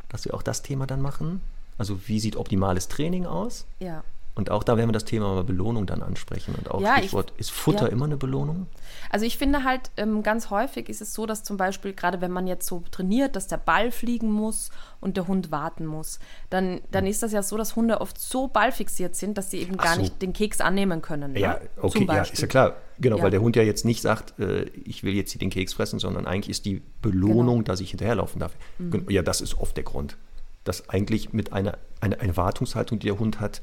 dass wir auch das Thema dann machen. Also wie sieht optimales Training aus? Ja. Und auch da werden wir das Thema Belohnung dann ansprechen. Und auch ja, Stichwort, ich, ist Futter ja. immer eine Belohnung? Also ich finde halt, ähm, ganz häufig ist es so, dass zum Beispiel, gerade wenn man jetzt so trainiert, dass der Ball fliegen muss und der Hund warten muss, dann, dann hm. ist das ja so, dass Hunde oft so ballfixiert sind, dass sie eben gar so. nicht den Keks annehmen können. Ne? Ja, okay, ja, ist ja klar. Genau, ja. weil der Hund ja jetzt nicht sagt, äh, ich will jetzt hier den Keks fressen, sondern eigentlich ist die Belohnung, genau. dass ich hinterherlaufen darf. Mhm. Ja, das ist oft der Grund. Dass eigentlich mit einer, einer Erwartungshaltung, die der Hund hat,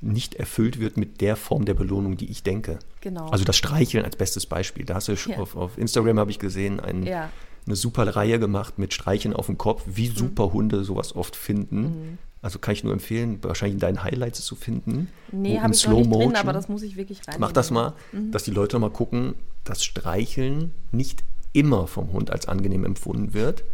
nicht erfüllt wird mit der Form der Belohnung, die ich denke. Genau. Also das Streicheln als bestes Beispiel. Da hast du ja. auf, auf, Instagram habe ich gesehen, ein, ja. eine super Reihe gemacht mit Streicheln auf dem Kopf, wie mhm. super Hunde sowas oft finden. Mhm. Also kann ich nur empfehlen, wahrscheinlich in deinen Highlights zu finden. Nee, habe ich Slow noch nicht drin, aber das muss ich wirklich rein. Mach das mal, mhm. dass die Leute mal gucken, dass Streicheln nicht immer vom Hund als angenehm empfunden wird.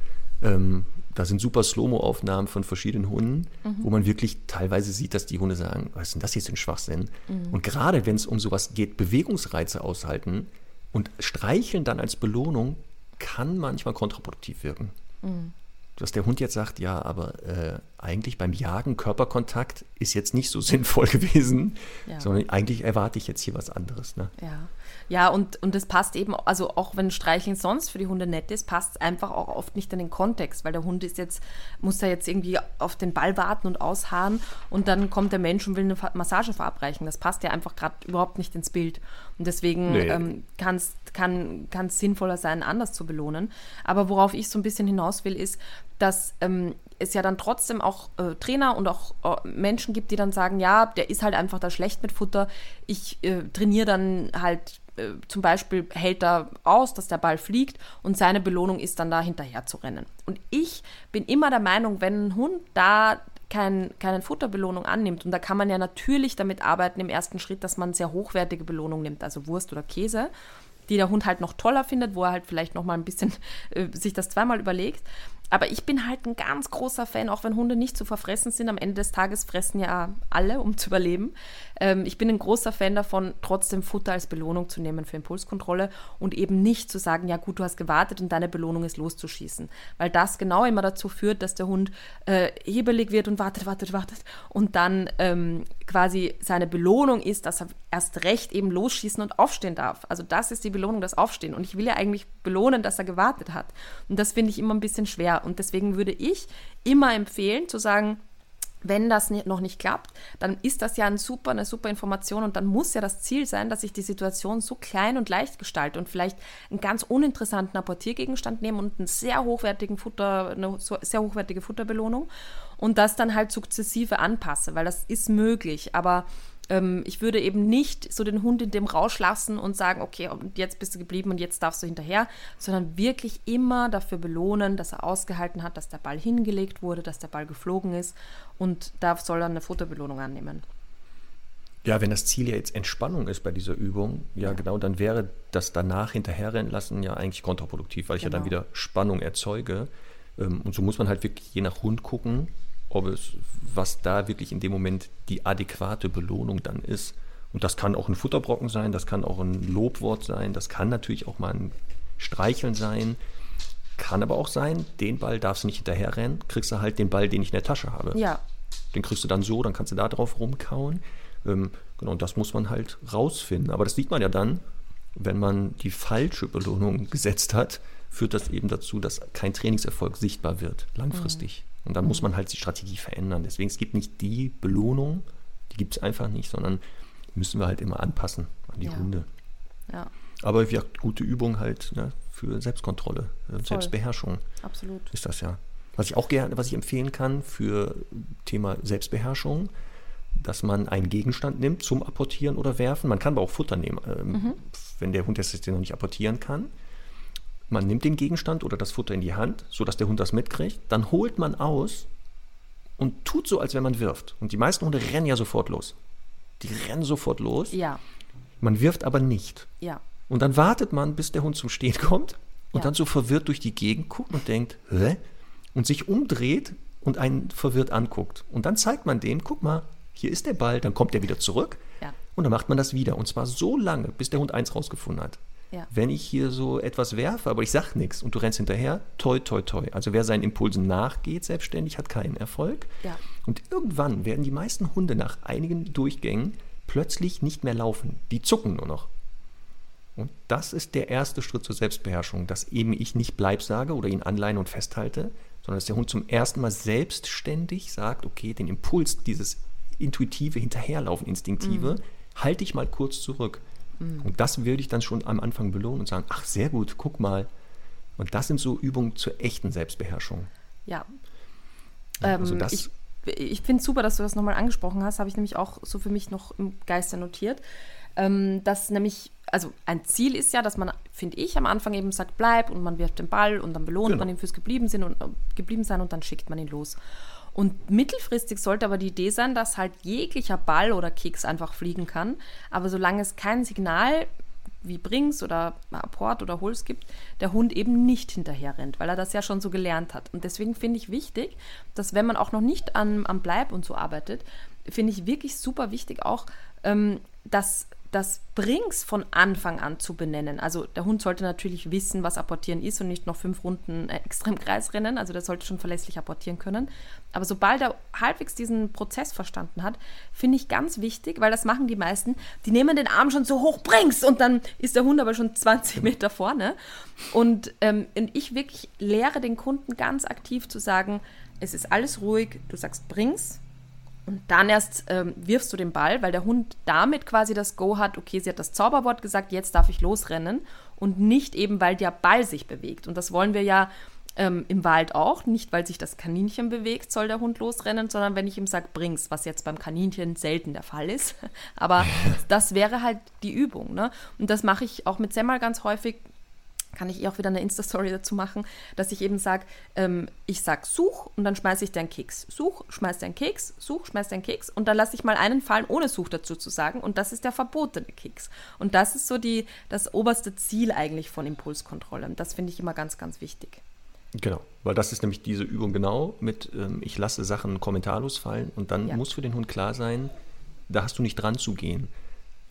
Ähm, da sind super Slow-Mo-Aufnahmen von verschiedenen Hunden, mhm. wo man wirklich teilweise sieht, dass die Hunde sagen, was ist denn das jetzt für ein Schwachsinn? Mhm. Und gerade wenn es um sowas geht, Bewegungsreize aushalten und streicheln dann als Belohnung, kann manchmal kontraproduktiv wirken. Mhm dass der Hund jetzt sagt, ja, aber äh, eigentlich beim Jagen Körperkontakt ist jetzt nicht so sinnvoll gewesen, ja. sondern eigentlich erwarte ich jetzt hier was anderes. Ne? Ja. Ja, und, und das passt eben, also auch wenn Streicheln sonst für die Hunde nett ist, passt es einfach auch oft nicht in den Kontext, weil der Hund ist jetzt, muss da jetzt irgendwie auf den Ball warten und ausharren und dann kommt der Mensch und will eine Massage verabreichen. Das passt ja einfach gerade überhaupt nicht ins Bild. Und deswegen nee. ähm, kann's, kann es sinnvoller sein, anders zu belohnen. Aber worauf ich so ein bisschen hinaus will, ist, dass ähm, es ja dann trotzdem auch äh, Trainer und auch äh, Menschen gibt, die dann sagen, ja, der ist halt einfach da schlecht mit Futter. Ich äh, trainiere dann halt äh, zum Beispiel hält er aus, dass der Ball fliegt und seine Belohnung ist dann da hinterher zu rennen. Und ich bin immer der Meinung, wenn ein Hund da kein, keine Futterbelohnung annimmt, und da kann man ja natürlich damit arbeiten im ersten Schritt, dass man sehr hochwertige Belohnung nimmt, also Wurst oder Käse, die der Hund halt noch toller findet, wo er halt vielleicht noch mal ein bisschen äh, sich das zweimal überlegt. Aber ich bin halt ein ganz großer Fan, auch wenn Hunde nicht zu verfressen sind. Am Ende des Tages fressen ja alle, um zu überleben. Ähm, ich bin ein großer Fan davon, trotzdem Futter als Belohnung zu nehmen für Impulskontrolle und eben nicht zu sagen, ja gut, du hast gewartet und deine Belohnung ist loszuschießen. Weil das genau immer dazu führt, dass der Hund äh, hebelig wird und wartet, wartet, wartet und dann ähm, quasi seine Belohnung ist, dass er erst recht eben losschießen und aufstehen darf. Also das ist die Belohnung, das Aufstehen. Und ich will ja eigentlich belohnen, dass er gewartet hat. Und das finde ich immer ein bisschen schwer. Und deswegen würde ich immer empfehlen zu sagen, wenn das noch nicht klappt, dann ist das ja ein super, eine super Information und dann muss ja das Ziel sein, dass ich die Situation so klein und leicht gestalte und vielleicht einen ganz uninteressanten Apportiergegenstand nehme und einen sehr hochwertigen Futter, eine sehr hochwertige Futterbelohnung und das dann halt sukzessive anpasse, weil das ist möglich, aber ähm, ich würde eben nicht so den Hund in dem Rausch lassen und sagen, okay, und jetzt bist du geblieben und jetzt darfst du hinterher, sondern wirklich immer dafür belohnen, dass er ausgehalten hat, dass der Ball hingelegt wurde, dass der Ball geflogen ist und da soll er eine Futterbelohnung annehmen. Ja, wenn das Ziel ja jetzt Entspannung ist bei dieser Übung, ja, ja. genau, dann wäre das danach hinterherrennen lassen ja eigentlich kontraproduktiv, weil ich genau. ja dann genau. wieder Spannung erzeuge. Ähm, und so muss man halt wirklich je nach Hund gucken, ob es, was da wirklich in dem Moment die adäquate Belohnung dann ist. Und das kann auch ein Futterbrocken sein, das kann auch ein Lobwort sein, das kann natürlich auch mal ein Streicheln sein. Kann aber auch sein, den Ball darfst du nicht hinterher rennen, kriegst du halt den Ball, den ich in der Tasche habe. Ja. Den kriegst du dann so, dann kannst du da drauf rumkauen. Ähm, genau, und das muss man halt rausfinden. Aber das sieht man ja dann, wenn man die falsche Belohnung gesetzt hat, führt das eben dazu, dass kein Trainingserfolg sichtbar wird, langfristig. Mhm. Und dann muss man halt die Strategie verändern. Deswegen, es gibt nicht die Belohnung, die gibt es einfach nicht, sondern müssen wir halt immer anpassen an die ja. Hunde. Ja. Aber ja, gute Übung halt ne, für Selbstkontrolle, äh, Voll. Selbstbeherrschung. Absolut. Ist das ja. Was ich auch gerne, was ich empfehlen kann für Thema Selbstbeherrschung, dass man einen Gegenstand nimmt zum Apportieren oder Werfen. Man kann aber auch Futter nehmen, ähm, mhm. wenn der Hund das noch nicht apportieren kann. Man nimmt den Gegenstand oder das Futter in die Hand, sodass der Hund das mitkriegt. Dann holt man aus und tut so, als wenn man wirft. Und die meisten Hunde rennen ja sofort los. Die rennen sofort los. Ja. Man wirft aber nicht. Ja. Und dann wartet man, bis der Hund zum Stehen kommt und ja. dann so verwirrt durch die Gegend guckt und denkt, hä? Und sich umdreht und einen verwirrt anguckt. Und dann zeigt man dem, guck mal, hier ist der Ball, dann kommt er wieder zurück. Ja. Und dann macht man das wieder. Und zwar so lange, bis der Hund eins rausgefunden hat. Ja. Wenn ich hier so etwas werfe, aber ich sage nichts und du rennst hinterher, toi, toi, toi. Also wer seinen Impulsen nachgeht selbstständig, hat keinen Erfolg. Ja. Und irgendwann werden die meisten Hunde nach einigen Durchgängen plötzlich nicht mehr laufen. Die zucken nur noch. Und das ist der erste Schritt zur Selbstbeherrschung, dass eben ich nicht bleib sage oder ihn anleine und festhalte, sondern dass der Hund zum ersten Mal selbstständig sagt, okay, den Impuls, dieses intuitive Hinterherlaufen, instinktive, mhm. halte ich mal kurz zurück. Mhm. Und das würde ich dann schon am Anfang belohnen und sagen, ach sehr gut, guck mal. Und das sind so Übungen zur echten Selbstbeherrschung. Ja. also ähm, das, ich ich finde es super, dass du das nochmal angesprochen hast, habe ich nämlich auch so für mich noch im Geiste notiert. Ähm, dass nämlich, also ein Ziel ist ja, dass man, finde ich, am Anfang eben sagt, bleib und man wirft den Ball und dann belohnt genau. man ihn fürs geblieben, sind und, äh, geblieben sein und dann schickt man ihn los. Und mittelfristig sollte aber die Idee sein, dass halt jeglicher Ball oder Keks einfach fliegen kann. Aber solange es kein Signal wie Brings oder Apport oder Holz gibt, der Hund eben nicht hinterher rennt, weil er das ja schon so gelernt hat. Und deswegen finde ich wichtig, dass wenn man auch noch nicht am Bleib und so arbeitet, finde ich wirklich super wichtig auch, ähm, dass das Brings von Anfang an zu benennen. Also der Hund sollte natürlich wissen, was apportieren ist und nicht noch fünf Runden äh, Kreis rennen. Also der sollte schon verlässlich apportieren können. Aber sobald er halbwegs diesen Prozess verstanden hat, finde ich ganz wichtig, weil das machen die meisten, die nehmen den Arm schon so hoch, bring's und dann ist der Hund aber schon 20 Meter vorne. Und ähm, ich wirklich lehre den Kunden ganz aktiv zu sagen, es ist alles ruhig, du sagst bring's, und dann erst ähm, wirfst du den Ball, weil der Hund damit quasi das Go hat, okay, sie hat das Zauberwort gesagt, jetzt darf ich losrennen. Und nicht eben, weil der Ball sich bewegt. Und das wollen wir ja ähm, im Wald auch. Nicht, weil sich das Kaninchen bewegt, soll der Hund losrennen, sondern wenn ich ihm sage, bring's, was jetzt beim Kaninchen selten der Fall ist. Aber das wäre halt die Übung. Ne? Und das mache ich auch mit Semmel ganz häufig kann ich ihr auch wieder eine Insta-Story dazu machen, dass ich eben sage, ähm, ich sage Such und dann schmeiße ich den Keks. Such, schmeiß den Keks, Such, schmeiß den Keks und dann lasse ich mal einen fallen, ohne Such dazu zu sagen und das ist der verbotene Keks. Und das ist so die, das oberste Ziel eigentlich von Impulskontrolle. Und das finde ich immer ganz, ganz wichtig. Genau, weil das ist nämlich diese Übung genau mit, ähm, ich lasse Sachen kommentarlos fallen und dann ja. muss für den Hund klar sein, da hast du nicht dran zu gehen.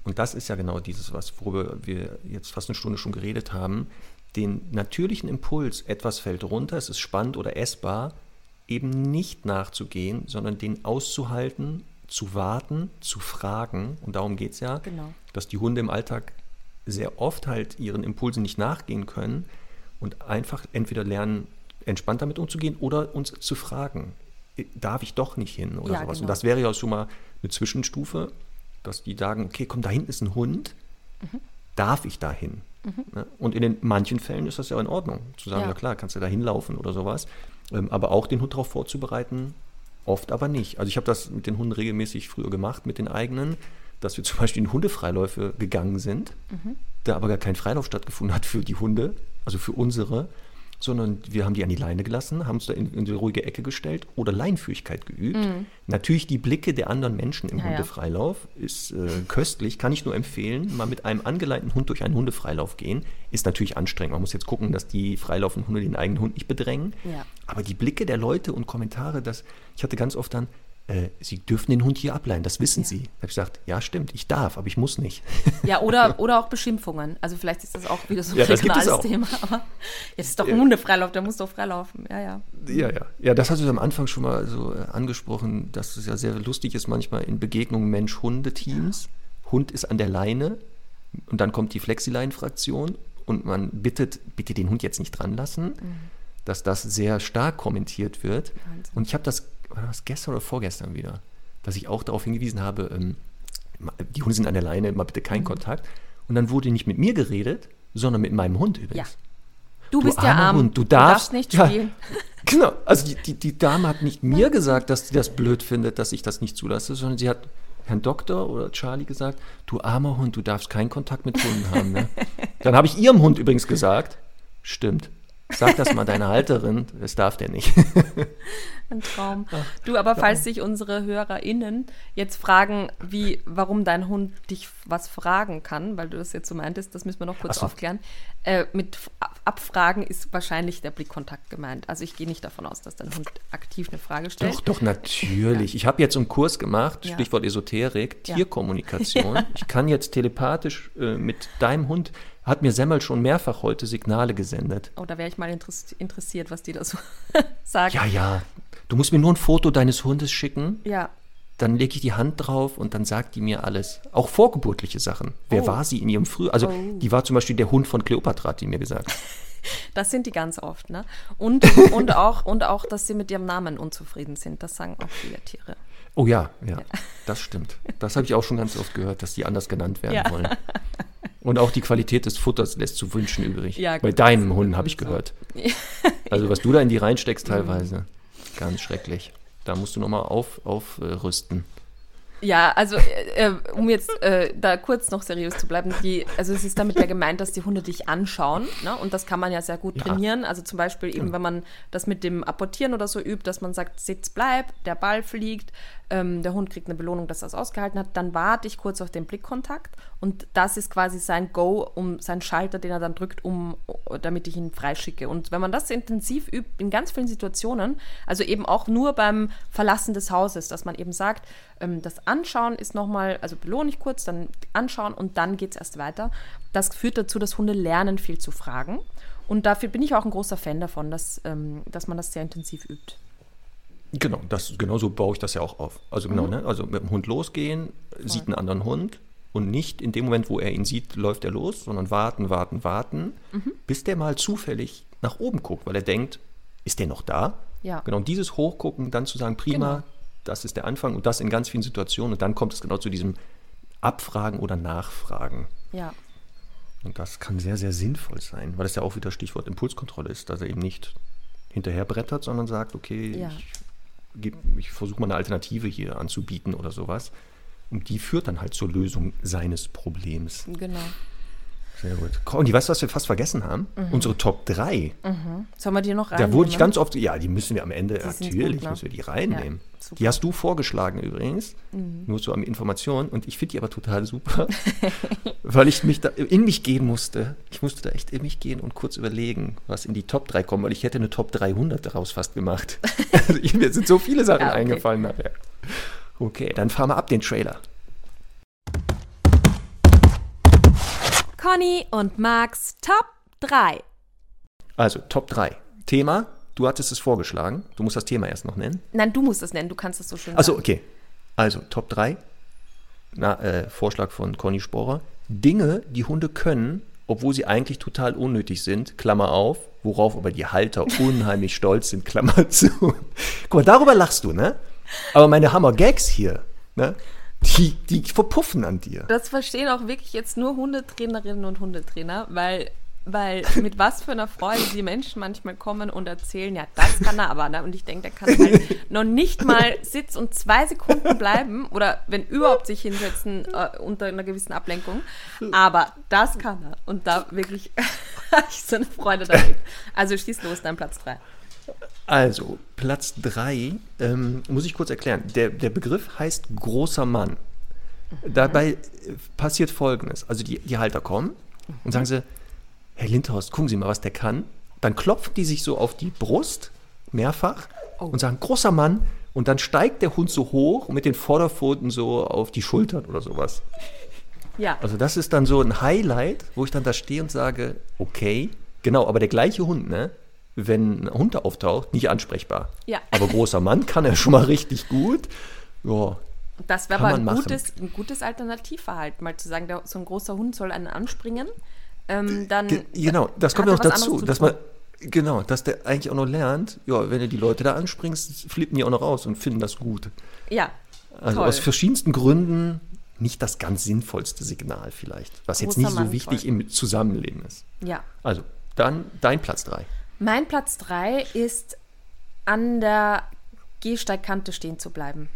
Und das ist ja genau dieses, was, worüber wir jetzt fast eine Stunde schon geredet haben den natürlichen Impuls, etwas fällt runter, es ist spannend oder essbar, eben nicht nachzugehen, sondern den auszuhalten, zu warten, zu fragen. Und darum geht es ja, genau. dass die Hunde im Alltag sehr oft halt ihren Impulsen nicht nachgehen können und einfach entweder lernen, entspannt damit umzugehen oder uns zu fragen, darf ich doch nicht hin oder ja, sowas. Genau. Und das wäre ja schon mal eine Zwischenstufe, dass die sagen, okay, komm, da hinten ist ein Hund, mhm. darf ich da hin? Mhm. Und in den manchen Fällen ist das ja in Ordnung, zu sagen, ja, ja klar, kannst du da hinlaufen oder sowas. Ähm, aber auch den Hund darauf vorzubereiten, oft aber nicht. Also ich habe das mit den Hunden regelmäßig früher gemacht, mit den eigenen, dass wir zum Beispiel in Hundefreiläufe gegangen sind, mhm. da aber gar kein Freilauf stattgefunden hat für die Hunde, also für unsere, sondern wir haben die an die Leine gelassen, haben uns da in, in die ruhige Ecke gestellt oder Leinführigkeit geübt. Mhm. Natürlich die Blicke der anderen Menschen im ja, Hundefreilauf ist äh, köstlich, kann ich nur empfehlen. Mal mit einem angeleinten Hund durch einen Hundefreilauf gehen, ist natürlich anstrengend. Man muss jetzt gucken, dass die freilaufenden Hunde den eigenen Hund nicht bedrängen. Ja. Aber die Blicke der Leute und Kommentare, das, ich hatte ganz oft dann, äh, Sie dürfen den Hund hier ableihen, das wissen ja. Sie. Da habe ich gesagt, ja stimmt, ich darf, aber ich muss nicht. Ja, oder, oder auch Beschimpfungen. Also vielleicht ist das auch wieder so ein ja, regionales Thema. Aber jetzt ist doch ein ja. Hundefreilauf, der muss doch freilaufen. Ja, ja. Ja, ja. Ja, das hast du am Anfang schon mal so äh, angesprochen, dass es ja sehr lustig ist manchmal in Begegnungen Mensch-Hunde-Teams. Ja. Hund ist an der Leine und dann kommt die Flexilein-Fraktion und man bittet, bitte den Hund jetzt nicht dran lassen. Mhm. Dass das sehr stark kommentiert wird. Wahnsinn. Und ich habe das war das gestern oder vorgestern wieder, dass ich auch darauf hingewiesen habe, ähm, die Hunde sind an der Leine, mal bitte keinen mhm. Kontakt. Und dann wurde nicht mit mir geredet, sondern mit meinem Hund übrigens. Ja. Du, du bist ja arm, Hund, du darfst, du darfst nicht spielen. Ja, genau, also die, die, die, Dame hat nicht mir gesagt, dass sie das blöd findet, dass ich das nicht zulasse, sondern sie hat Herrn Doktor oder Charlie gesagt, du armer Hund, du darfst keinen Kontakt mit Hunden haben. Ne? Dann habe ich ihrem Hund übrigens gesagt, stimmt, Sag das mal deiner Halterin, das darf der nicht. Ein Traum. Du, aber falls sich unsere HörerInnen jetzt fragen, wie, warum dein Hund dich was fragen kann, weil du das jetzt so meintest, das müssen wir noch kurz so. aufklären. Äh, mit Abfragen ist wahrscheinlich der Blickkontakt gemeint. Also ich gehe nicht davon aus, dass dein Hund aktiv eine Frage stellt. Doch, doch, natürlich. Ja. Ich habe jetzt einen Kurs gemacht, Stichwort Esoterik, Tierkommunikation. Ja. ich kann jetzt telepathisch äh, mit deinem Hund hat mir Semmel schon mehrfach heute Signale gesendet. Oh, da wäre ich mal interessiert, was die da so sagen. Ja, ja. Du musst mir nur ein Foto deines Hundes schicken. Ja. Dann lege ich die Hand drauf und dann sagt die mir alles. Auch vorgeburtliche Sachen. Wer oh. war sie in ihrem Früh? Also, oh. die war zum Beispiel der Hund von Kleopatra, hat die mir gesagt. Das sind die ganz oft, ne? Und, und, auch, und auch, dass sie mit ihrem Namen unzufrieden sind. Das sagen auch viele Tiere. Oh ja, ja, ja. das stimmt. Das habe ich auch schon ganz oft gehört, dass die anders genannt werden ja. wollen. Und auch die Qualität des Futters lässt zu wünschen übrig. Ja, Bei deinem Hund habe ich gehört. Also was du da in die reinsteckst teilweise, ganz schrecklich. Da musst du nochmal auf, aufrüsten. Ja, also äh, äh, um jetzt äh, da kurz noch seriös zu bleiben, die, also es ist damit ja gemeint, dass die Hunde dich anschauen, ne? Und das kann man ja sehr gut Ja. trainieren. Also zum Beispiel eben, Genau. wenn man das mit dem Apportieren oder so übt, dass man sagt, Sitz bleib, der Ball fliegt, ähm, der Hund kriegt eine Belohnung, dass er es ausgehalten hat, dann warte ich kurz auf den Blickkontakt und das ist quasi sein Go, um sein Schalter, den er dann drückt, um, damit ich ihn freischicke. Und wenn man das intensiv übt, in ganz vielen Situationen, also eben auch nur beim Verlassen des Hauses, dass man eben sagt, ähm, das Anschauen ist nochmal, also belohne ich kurz, dann anschauen und dann geht es erst weiter. Das führt dazu, dass Hunde lernen, viel zu fragen. Und dafür bin ich auch ein großer Fan davon, dass, ähm, dass man das sehr intensiv übt. Genau, das, genau so baue ich das ja auch auf. Also Mhm. genau, ne? Also mit dem Hund losgehen, sieht einen anderen Hund und nicht in dem Moment, wo er ihn sieht, läuft er los, sondern warten, warten, warten, Mhm. bis der mal zufällig nach oben guckt, weil er denkt, ist der noch da? Ja. Genau, und dieses Hochgucken, dann zu sagen, prima, Genau. das ist der Anfang und das in ganz vielen Situationen und dann kommt es genau zu diesem Abfragen oder Nachfragen. Ja. Und das kann sehr, sehr sinnvoll sein, weil das ja auch wieder Stichwort Impulskontrolle ist, dass er eben nicht hinterher brettert, sondern sagt, okay, Ja. ich, ich versuche mal eine Alternative hier anzubieten oder sowas. Und die führt dann halt zur Lösung seines Problems. Genau. Sehr gut. Conny, weißt du, was wir fast vergessen haben? Mhm. Unsere Top 3. Sollen wir die noch rein? Da wurde ich ganz oft, ja, die müssen wir am Ende, Die natürlich ne? müssen wir die reinnehmen. Ja. Mhm. die hast du vorgeschlagen übrigens, nur so an Informationen. Und ich finde die aber total super, weil ich mich da in mich gehen musste. Ich musste da echt in mich gehen und kurz überlegen, was in die Top 3 kommt, weil ich hätte eine Top 300 daraus fast gemacht. also mir sind so viele Sachen Ja, okay. eingefallen nachher. Okay, dann fahren wir ab den Trailer. Conny und Max Top 3. Also, Top 3. Thema, du hattest es vorgeschlagen. Du musst das Thema erst noch nennen. Nein, du musst es nennen, du kannst es so schön Also, sagen. okay. Also, Top 3. Na, äh, Vorschlag von Conny Sporer. Dinge, die Hunde können, obwohl sie eigentlich total unnötig sind, Klammer auf, worauf aber die Halter unheimlich stolz sind, Klammer zu. Guck mal, darüber lachst du, ne? Aber meine Hammer-Gags hier, ne? Die, die verpuffen an dir. Das verstehen auch wirklich jetzt nur Hundetrainerinnen und Hundetrainer, weil, weil mit was für einer Freude die Menschen manchmal kommen und erzählen, ja, das kann er aber. Ne? Und ich denke, der kann halt noch nicht mal Sitz und zwei Sekunden bleiben oder wenn überhaupt sich hinsetzen äh, unter einer gewissen Ablenkung. Aber das kann er. Und da wirklich habe ich so eine Freude damit. Also schieß los, dein Platz 3. Also, Platz 3, ähm, muss ich kurz erklären. Der, der Begriff heißt großer Mann. Dabei äh, passiert Folgendes. Also, die, die Halter kommen und sagen sie, Herr Lindhorst, gucken Sie mal, was der kann. Dann klopfen die sich so auf die Brust, mehrfach, und sagen, großer Mann. Und dann steigt der Hund so hoch mit den Vorderpfoten so auf die Schultern oder sowas. Ja. Also das ist dann so ein Highlight, wo ich dann da stehe und sage, okay, genau, aber der gleiche Hund, ne? Wenn ein Hund da auftaucht, nicht ansprechbar. Ja. Aber großer Mann kann er schon mal richtig gut. Ja, Das wäre aber ein gutes, ein gutes Alternativverhalten, mal zu sagen, der, so ein großer Hund soll einen anspringen. Ähm, dann Ge- genau, das kommt ja noch dazu, dass man, genau, dass der eigentlich auch noch lernt, ja, wenn du die Leute da anspringst, flippen die auch noch raus und finden das gut. Ja, Also toll. aus verschiedensten Gründen nicht das ganz sinnvollste Signal vielleicht, was jetzt Großer nicht so Mann, wichtig toll. im Zusammenleben ist. ja. Also, dann dein Platz 3. Mein Platz 3 ist, an der Gehsteigkante stehen zu bleiben.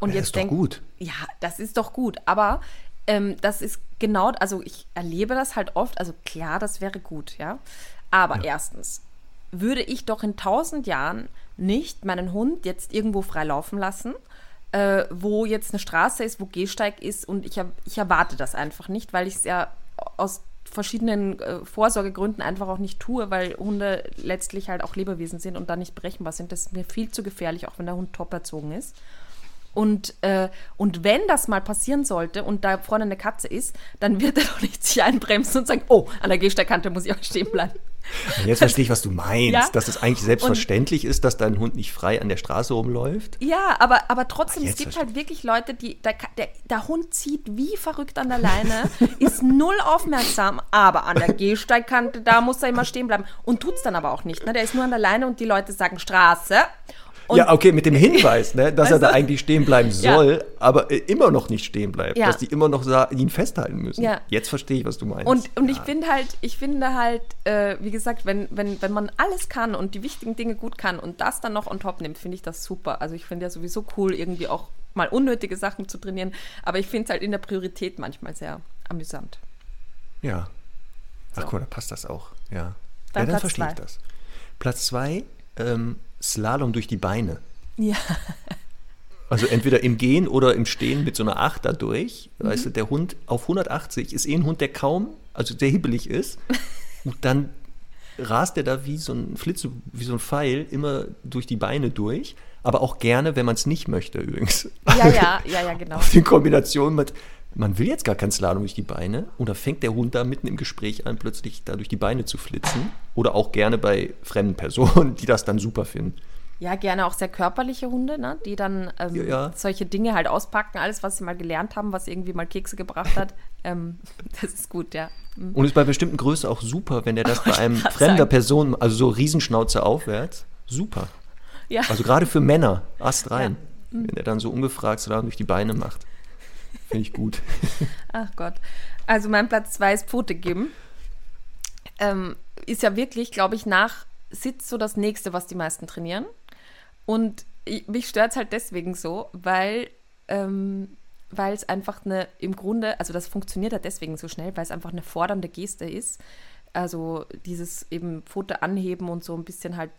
Und Ja, jetzt ist doch denk, gut. Ja, das ist doch gut. Aber ähm, das ist genau, also ich erlebe das halt oft. Also klar, das wäre gut, ja. Aber erstens würde ich doch in tausend Jahren nicht meinen Hund jetzt irgendwo frei laufen lassen, äh, wo jetzt eine Straße ist, wo Gehsteig ist und ich, ich erwarte das einfach nicht, weil ich es ja aus verschiedenen äh, Vorsorgegründen einfach auch nicht tue, weil Hunde letztlich halt auch Lebewesen sind und da nicht berechenbar sind. Das ist mir viel zu gefährlich, auch wenn der Hund top erzogen ist. Und, äh, und wenn das mal passieren sollte und da vorne eine Katze ist, dann wird er doch nicht sich einbremsen und sagen, oh, an der Gehsteigkante muss ich auch stehen bleiben. Jetzt verstehe ich, was du meinst, Ja. dass es eigentlich selbstverständlich ist, dass dein Hund nicht frei an der Straße rumläuft. Ja, aber, aber trotzdem, Ach, es gibt verstehe halt wirklich Leute, die, der, der, der Hund zieht wie verrückt an der Leine, ist null aufmerksam, aber an der Gehsteigkante, da muss er immer stehen bleiben und tut's dann aber auch nicht. Ne? Der ist nur an der Leine und die Leute sagen Straße. Und ja, okay, mit dem Hinweis, ne, dass er da eigentlich stehen bleiben Ja. soll, aber äh, immer noch nicht stehen bleibt. Ja. Dass die immer noch ihn festhalten müssen. Ja. Jetzt verstehe ich, was du meinst. Und, und ich Ja. finde halt, ich finde halt, äh, wie gesagt, wenn, wenn, wenn man alles kann und die wichtigen Dinge gut kann und das dann noch on top nimmt, finde ich das super. Also ich finde ja sowieso cool, irgendwie auch mal unnötige Sachen zu trainieren. Aber ich finde es halt in der Priorität manchmal sehr amüsant. Ja. Ach So. guck, da passt das auch. Ja. Dann ja, dann Platz verstehe ich das. Platz zwei, ähm, Slalom durch die Beine. Ja. Also entweder im Gehen oder im Stehen mit so einer Acht da durch. Mhm. Weißt du, der Hund auf 180 ist eh ein Hund, der kaum, also sehr hibbelig ist. Und dann rast er da wie so ein Flitze, wie so ein Pfeil immer durch die Beine durch. Aber auch gerne, wenn man es nicht möchte, übrigens. Ja, ja, ja, ja, genau. Auf die Kombination mit, man will jetzt gar keinen Slalom durch die Beine. Oder fängt der Hund da mitten im Gespräch an, plötzlich da durch die Beine zu flitzen. Oder auch gerne bei fremden Personen, die das dann super finden. Ja, gerne auch sehr körperliche Hunde, ne? die dann ähm, Ja, ja. solche Dinge halt auspacken, alles, was sie mal gelernt haben, was irgendwie mal Kekse gebracht hat. ähm, das ist gut, ja. Mhm. Und ist bei bestimmten Größen auch super, wenn der das bei Wollte einem fremder sagen. Person, also so Riesenschnauze aufwärts, super. Ja. Also gerade für Männer, Ast rein. Wenn der dann so ungefragt Slalom durch die Beine macht. Finde ich gut. Ach Gott. Also mein Platz zwei ist Pfote geben. Ähm, ist ja wirklich, glaube ich, nach Sitz so das nächste, was die meisten trainieren. Und ich, mich stört es halt deswegen so, weil ähm, es einfach eine, im Grunde, also das funktioniert ja deswegen so schnell, weil es einfach eine fordernde Geste ist. Also dieses eben Pfote anheben und so ein bisschen halt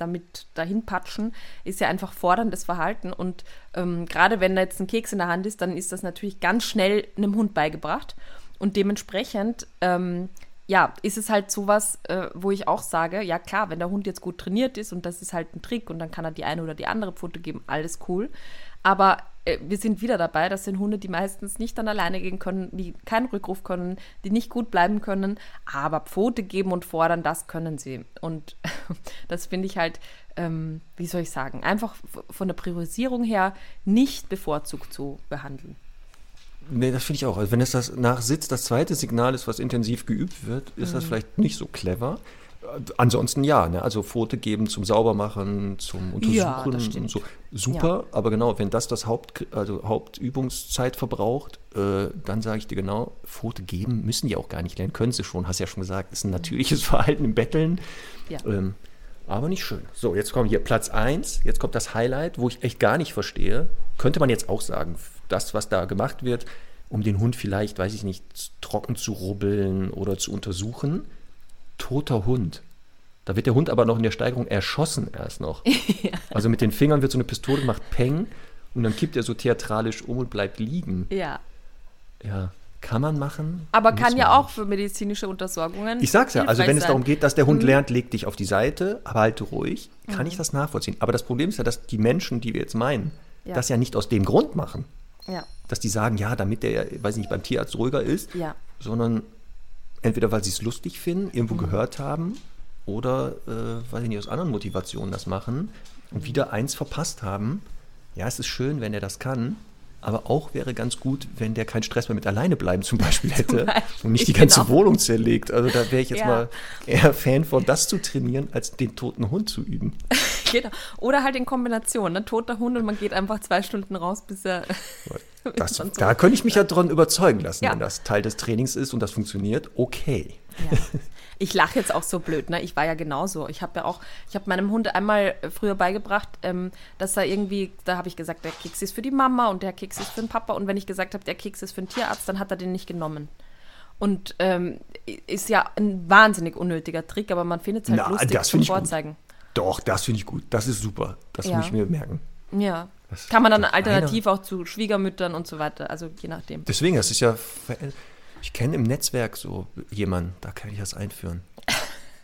damit dahin patschen, ist ja einfach forderndes Verhalten. Und ähm, gerade wenn da jetzt ein Keks in der Hand ist, dann ist das natürlich ganz schnell einem Hund beigebracht. Und dementsprechend, ähm, ja, ist es halt sowas, äh, wo ich auch sage, ja klar, wenn der Hund jetzt gut trainiert ist und das ist halt ein Trick und dann kann er die eine oder die andere Pfote geben, alles cool. Aber wir sind wieder dabei, das sind Hunde, die meistens nicht dann alleine gehen können, die keinen Rückruf können, die nicht gut bleiben können, aber Pfote geben und fordern, das können sie. Und das finde ich halt, ähm, wie soll ich sagen, einfach von der Priorisierung her nicht bevorzugt zu behandeln. Nee, das finde ich auch. Also wenn es das nach Sitz das zweite Signal ist, was intensiv geübt wird, ist Mhm. das vielleicht nicht so clever. Ansonsten ja, ne? also Pfote geben zum Saubermachen, zum Untersuchen Ja, und so. Super, aber genau, wenn das das Haupt, also Hauptübungszeit verbraucht, äh, dann sage ich dir genau, Pfote geben müssen die auch gar nicht lernen, können sie schon, hast ja schon gesagt, ist ein natürliches Verhalten im Betteln. Ja. Ähm, aber nicht schön. So, jetzt kommt hier Platz 1, jetzt kommt das Highlight, wo ich echt gar nicht verstehe. Könnte man jetzt auch sagen, das, was da gemacht wird, um den Hund vielleicht, weiß ich nicht, trocken zu rubbeln oder zu untersuchen. Toter Hund. Da wird der Hund aber noch in der Steigerung erschossen erst noch. Also mit den Fingern wird so eine Pistole, macht Peng und dann kippt er so theatralisch um und bleibt liegen. Ja. Ja, kann man machen. Aber kann ja auch für medizinische Untersuchungen. Ich sag's ja, also wenn es darum geht, dass der Hund Mhm. lernt, leg dich auf die Seite, aber halte ruhig, kann ich das nachvollziehen. Aber das Problem ist ja, dass die Menschen, die wir jetzt meinen, Ja. das ja nicht aus dem Grund machen, Ja. dass die sagen, ja, damit der, weiß ich nicht, beim Tierarzt ruhiger ist, Ja. sondern entweder weil sie es lustig finden, irgendwo Mhm. gehört haben oder, äh, weiß ich nicht, aus anderen Motivationen das machen und wieder eins verpasst haben. Ja, es ist schön, wenn er das kann, aber auch wäre ganz gut, wenn der keinen Stress mehr mit alleine bleiben zum Beispiel hätte Beispiel, und nicht die ganze genau. Wohnung zerlegt. Also da wäre ich jetzt Ja. mal eher Fan von, das zu trainieren, als den toten Hund zu üben. Genau. Oder halt in Kombination, ne? Toter Hund und man geht einfach zwei Stunden raus, bis er. Das, da könnte ich mich ja dran überzeugen lassen, Ja. wenn das Teil des Trainings ist und das funktioniert. Okay. Ja. Ich lache jetzt auch so blöd, ne? Ich war ja genauso. Ich habe ja auch, ich habe meinem Hund einmal früher beigebracht, ähm, dass er irgendwie, da habe ich gesagt, der Keks ist für die Mama und der Keks ist für den Papa. Und wenn ich gesagt habe, der Keks ist für den Tierarzt, dann hat er den nicht genommen. Und ähm, ist ja ein wahnsinnig unnötiger Trick, aber man findet es halt Na, lustig das zum gut. Vorzeigen. Doch, das finde ich gut. Das ist super. Das Ja. muss ich mir merken. Ja. Das- Kann man dann alternativ auch zu Schwiegermüttern und so weiter, also je nachdem. Deswegen, das ist ja. Ich kenne im Netzwerk so jemanden, da kann ich das einführen.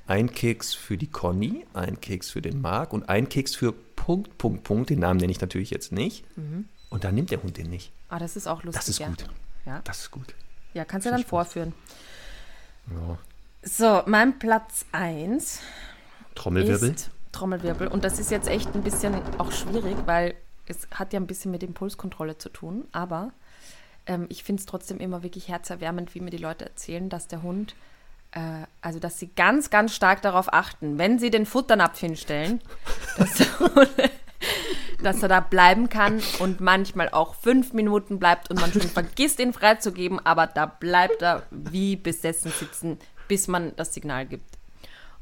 Ein Keks für die Conny, ein Keks für den Marc und ein Keks für Punkt, Punkt, Punkt. Den Namen nenne ich natürlich jetzt nicht. Und dann nimmt der Hund den nicht. Ah, das ist auch lustig. Das ist ja. gut. Ja, Das ist gut. ja kannst du dann ich gut. vorführen. Ja. So, mein Platz 1 Trommelwirbel. ist Trommelwirbel. Und das ist jetzt echt ein bisschen auch schwierig, weil es hat ja ein bisschen mit Impulskontrolle zu tun. Aber ähm, ich finde es trotzdem immer wirklich herzerwärmend, wie mir die Leute erzählen, dass der Hund, äh, also dass sie ganz, ganz stark darauf achten, wenn sie den Futternapf hinstellen, dass der Hund, dass er da bleiben kann und manchmal auch fünf Minuten bleibt und man schon vergisst, ihn freizugeben, aber da bleibt er wie besessen sitzen, bis man das Signal gibt.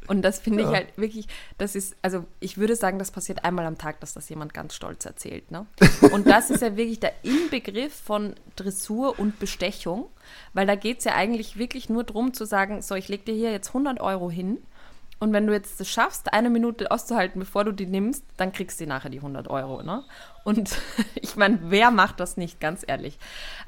Und das finde Ja. ich halt wirklich, das ist, also ich würde sagen, das passiert einmal am Tag, dass das jemand ganz stolz erzählt. Ne? Und das ist ja wirklich der Inbegriff von Dressur und Bestechung, weil da geht es ja eigentlich wirklich nur darum zu sagen, so, ich lege dir hier jetzt 100 Euro hin und wenn du jetzt es schaffst, eine Minute auszuhalten, bevor du die nimmst, dann kriegst du nachher die 100 Euro. Ne? Und ich meine, wer macht das nicht, ganz ehrlich?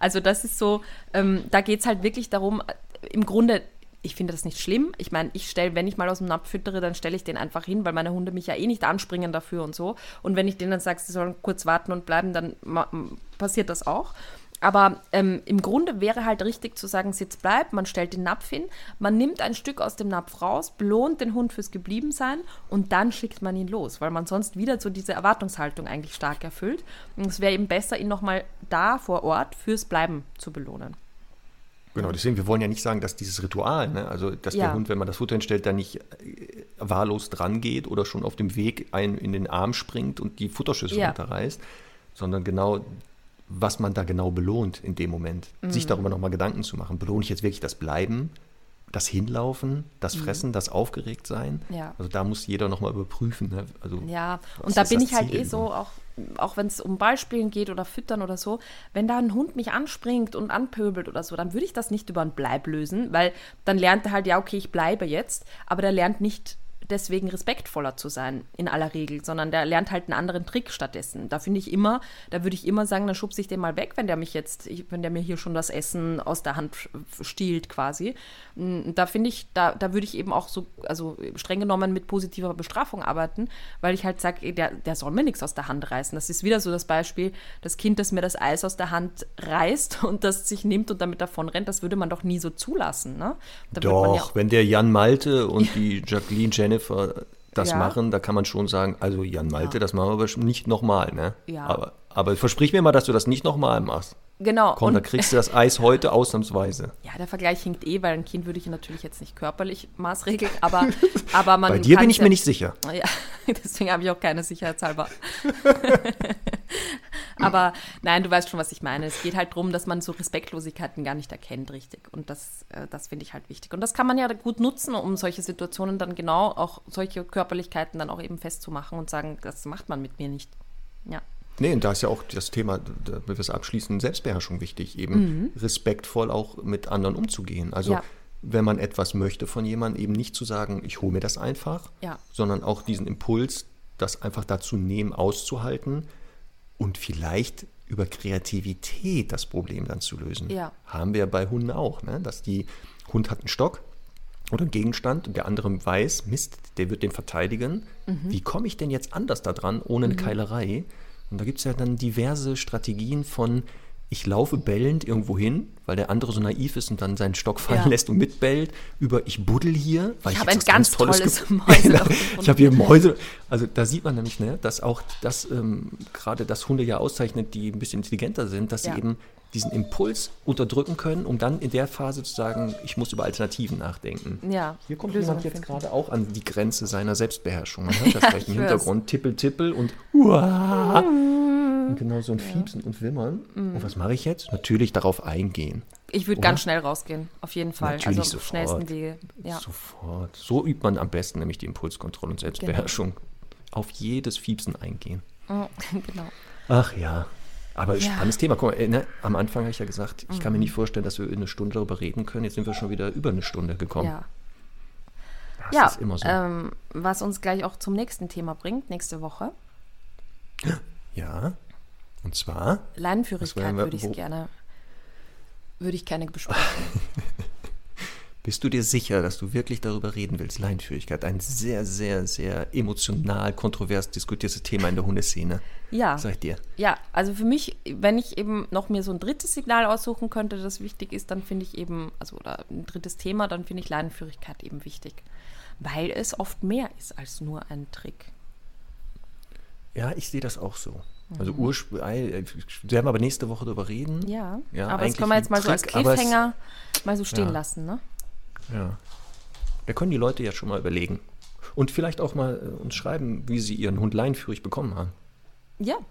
Also das ist so, ähm, da geht es halt wirklich darum, äh, im Grunde, ich finde das nicht schlimm. Ich meine, ich stelle, wenn ich mal aus dem Napf füttere, dann stelle ich den einfach hin, weil meine Hunde mich ja eh nicht anspringen dafür und so. Und wenn ich denen dann sage, sie sollen kurz warten und bleiben, dann passiert das auch. Aber ähm, im Grunde wäre halt richtig zu sagen, Sitz bleibt, man stellt den Napf hin, man nimmt ein Stück aus dem Napf raus, belohnt den Hund fürs Gebliebensein und dann schickt man ihn los, weil man sonst wieder so diese Erwartungshaltung eigentlich stark erfüllt. Und es wäre eben besser, ihn nochmal da vor Ort fürs Bleiben zu belohnen. Genau, deswegen, wir wollen ja nicht sagen, dass dieses Ritual, ne, also dass Ja. der Hund, wenn man das Futter hinstellt, da nicht äh, wahllos dran geht oder schon auf dem Weg einen in den Arm springt und die Futterschüssel Ja. runterreißt, sondern genau, was man da genau belohnt in dem Moment. Mhm. Sich darüber nochmal Gedanken zu machen. Belohne ich jetzt wirklich das Bleiben, das Hinlaufen, das Fressen, das Aufgeregtsein? Mhm. Ja. Also da muss jeder nochmal überprüfen. Ne? Also, Ja, und da bin ich halt Ziel eh so, auch, auch wenn es um Ballspielen geht oder Füttern oder so, wenn da ein Hund mich anspringt und anpöbelt oder so, dann würde ich das nicht über einen Bleib lösen, weil dann lernt er halt, ja, okay, ich bleibe jetzt, aber der lernt nicht deswegen respektvoller zu sein in aller Regel, sondern der lernt halt einen anderen Trick stattdessen. Da finde ich immer, da würde ich immer sagen, dann schubse ich den mal weg, wenn der mich jetzt, wenn der mir hier schon das Essen aus der Hand stiehlt quasi. Mm, Da finde ich, da, da würde ich eben auch so, also streng genommen mit positiver Bestrafung arbeiten, weil ich halt sage, der, der soll mir nichts aus der Hand reißen. Das ist wieder so das Beispiel, das Kind, das mir das Eis aus der Hand reißt und das sich nimmt und damit davon rennt, das würde man doch nie so zulassen. Ne? Da man ja Doch, wenn der Jan Malte und die Jacqueline Jennifer das Ja. machen, da kann man schon sagen, also Jan Malte, Ja. das machen wir aber nicht nochmal, ne? Ja. Aber, aber versprich mir mal, dass du das nicht nochmal machst. Genau. Komm, und da kriegst du das Eis heute ausnahmsweise. Ja, der Vergleich hinkt eh, weil ein Kind würde ich natürlich jetzt nicht körperlich maßregeln, aber, aber man Bei dir bin ich ja, mir nicht sicher. Ja, deswegen habe ich auch keine sicherheitshalber. aber nein, du weißt schon, was ich meine. Es geht halt darum, dass man so Respektlosigkeiten gar nicht erkennt, richtig. Und das, äh, das finde ich halt wichtig. Und das kann man ja gut nutzen, um solche Situationen dann genau, auch solche Körperlichkeiten dann auch eben festzumachen und sagen, das macht man mit mir nicht. Ja. Nee, und da ist ja auch das Thema, damit wir es abschließen, Selbstbeherrschung wichtig, eben respektvoll auch mit anderen umzugehen. Also Ja. wenn man etwas möchte von jemandem, eben nicht zu sagen, ich hole mir das einfach, Ja. sondern auch diesen Impuls, das einfach dazu nehmen, auszuhalten und vielleicht über Kreativität das Problem dann zu lösen. Ja. Haben wir bei Hunden auch, ne? dass die Hund hat einen Stock oder einen Gegenstand und der andere weiß, Mist, der wird den verteidigen. Mhm. Wie komme ich denn jetzt anders da dran, ohne eine Keilerei? Und da gibt es ja dann diverse Strategien von, ich laufe bellend irgendwo hin, weil der andere so naiv ist und dann seinen Stock fallen Ja. lässt und mitbellt, über ich buddel hier, weil Ich ich, habe ein ganz tolles ge- Mäuseloch Genau. Ich habe hier Mäuse. Also da sieht man nämlich, ne, dass auch das ähm, gerade das Hunde ja auszeichnet, die ein bisschen intelligenter sind, dass Ja. sie eben diesen Impuls unterdrücken können, um dann in der Phase zu sagen, ich muss über Alternativen nachdenken. Ja, Hier kommt Lösungen jemand jetzt finden. gerade auch an die Grenze seiner Selbstbeherrschung. Man hört das vielleicht im. Hintergrund, tippel, tippel und uah. Und genau so ein Fiepsen und Wimmern. Mhm. Und was mache ich jetzt? Natürlich darauf eingehen. Ich würde ganz schnell rausgehen, auf jeden Fall. Natürlich also sofort. schnellsten Wege. Ja. Sofort. So übt man am besten nämlich die Impulskontrolle und Selbstbeherrschung. Auf jedes Fiepsen eingehen. genau. Ach ja. Aber Ja. Mhm. spannendes Thema. Guck mal, äh, ne, am Anfang habe ich ja gesagt, ich kann mir nicht vorstellen, dass wir eine Stunde darüber reden können. Jetzt sind wir schon wieder über eine Stunde gekommen. Ja. Das ja, ist immer so. ähm, was uns gleich auch zum nächsten Thema bringt, nächste Woche. ja. Und zwar, Leinenführigkeit würde ich gerne, würde ich gerne besprechen. bist du dir sicher, dass du wirklich darüber reden willst? Leinführigkeit, ein sehr, sehr, sehr emotional, kontrovers diskutiertes Thema in der Hundeszene. Ja. Sag ich dir. Ja, also für mich, wenn ich eben noch mir so ein drittes Signal aussuchen könnte, das wichtig ist, dann finde ich eben, also oder ein drittes Thema, dann finde ich Leinenführigkeit eben wichtig. Weil es oft mehr ist als nur ein Trick. Ja, ich sehe das auch so. Also ursprünglich, werden wir aber nächste Woche darüber reden. Mhm. Ja, Ja, aber das können wir jetzt mal so als Trick, aber es- Cliffhanger mal so stehen Ja. lassen, ne? Ja. Da können die Leute ja schon mal überlegen. Und vielleicht auch mal äh, uns schreiben, wie sie ihren Hund leinführig bekommen haben. Ja, sehr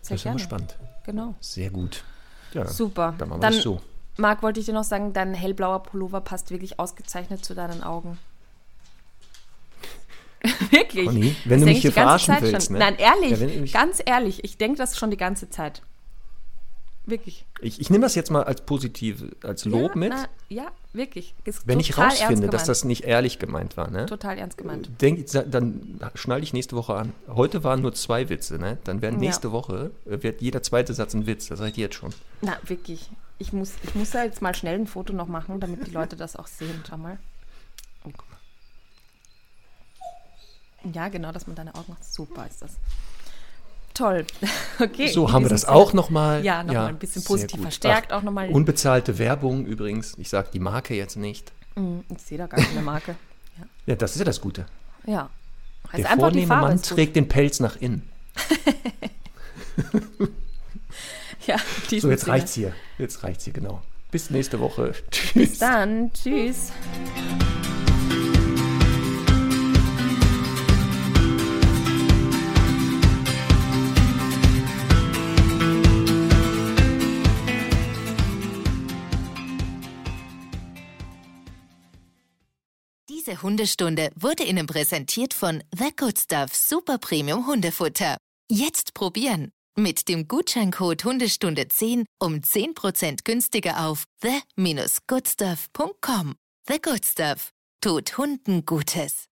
das ist immer gerne. spannend. Genau. Sehr gut. Ja, Super. Dann machen wir Dann, das so. Marc, wollte ich dir noch sagen, dein hellblauer Pullover passt wirklich ausgezeichnet zu deinen Augen. Wirklich. Conny, wenn Das du mich ich hier verarschen Zeit willst, ne? Nein, ehrlich, Ja, ganz ehrlich, ich denke das schon die ganze Zeit. Wirklich. Ich, ich nehme das jetzt mal als positiv, als Lob ja, mit. Na, ja, wirklich. Ist wenn ich rausfinde, dass das nicht ehrlich gemeint war, ne? Total ernst gemeint. Denk, dann schneide ich nächste Woche an. Heute waren nur zwei Witze, ne? Dann werden Ja. nächste Woche äh, wird jeder zweite Satz ein Witz. Das sage ich dir jetzt schon. Na, wirklich. Ich muss, ich muss da jetzt mal schnell ein Foto noch machen, damit die Leute das auch sehen. Schau mal. Oh, guck mal. Ja, genau, dass man deine Augen macht. Super ist das. Toll. Okay. So haben wir das Sinne- auch nochmal. Ja, nochmal ein bisschen positiv verstärkt, auch nochmal. Unbezahlte Werbung übrigens. Ich sage die Marke jetzt nicht. Mm, Ich sehe da gar keine Marke. Ja, das ist ja das Gute. Ja. Heißt Der vornehme Mann trägt den Pelz nach innen. Ja, So, jetzt Sinne. reicht's hier. Jetzt reicht's hier, genau. Bis nächste Woche. Tschüss. Bis dann. Tschüss. Diese Hundestunde wurde Ihnen präsentiert von The Good Stuff Super Premium Hundefutter. Jetzt probieren. Mit dem Gutscheincode Hundestunde 10 um 10% günstiger auf the-goodstuff.com. The Good Stuff tut Hunden Gutes.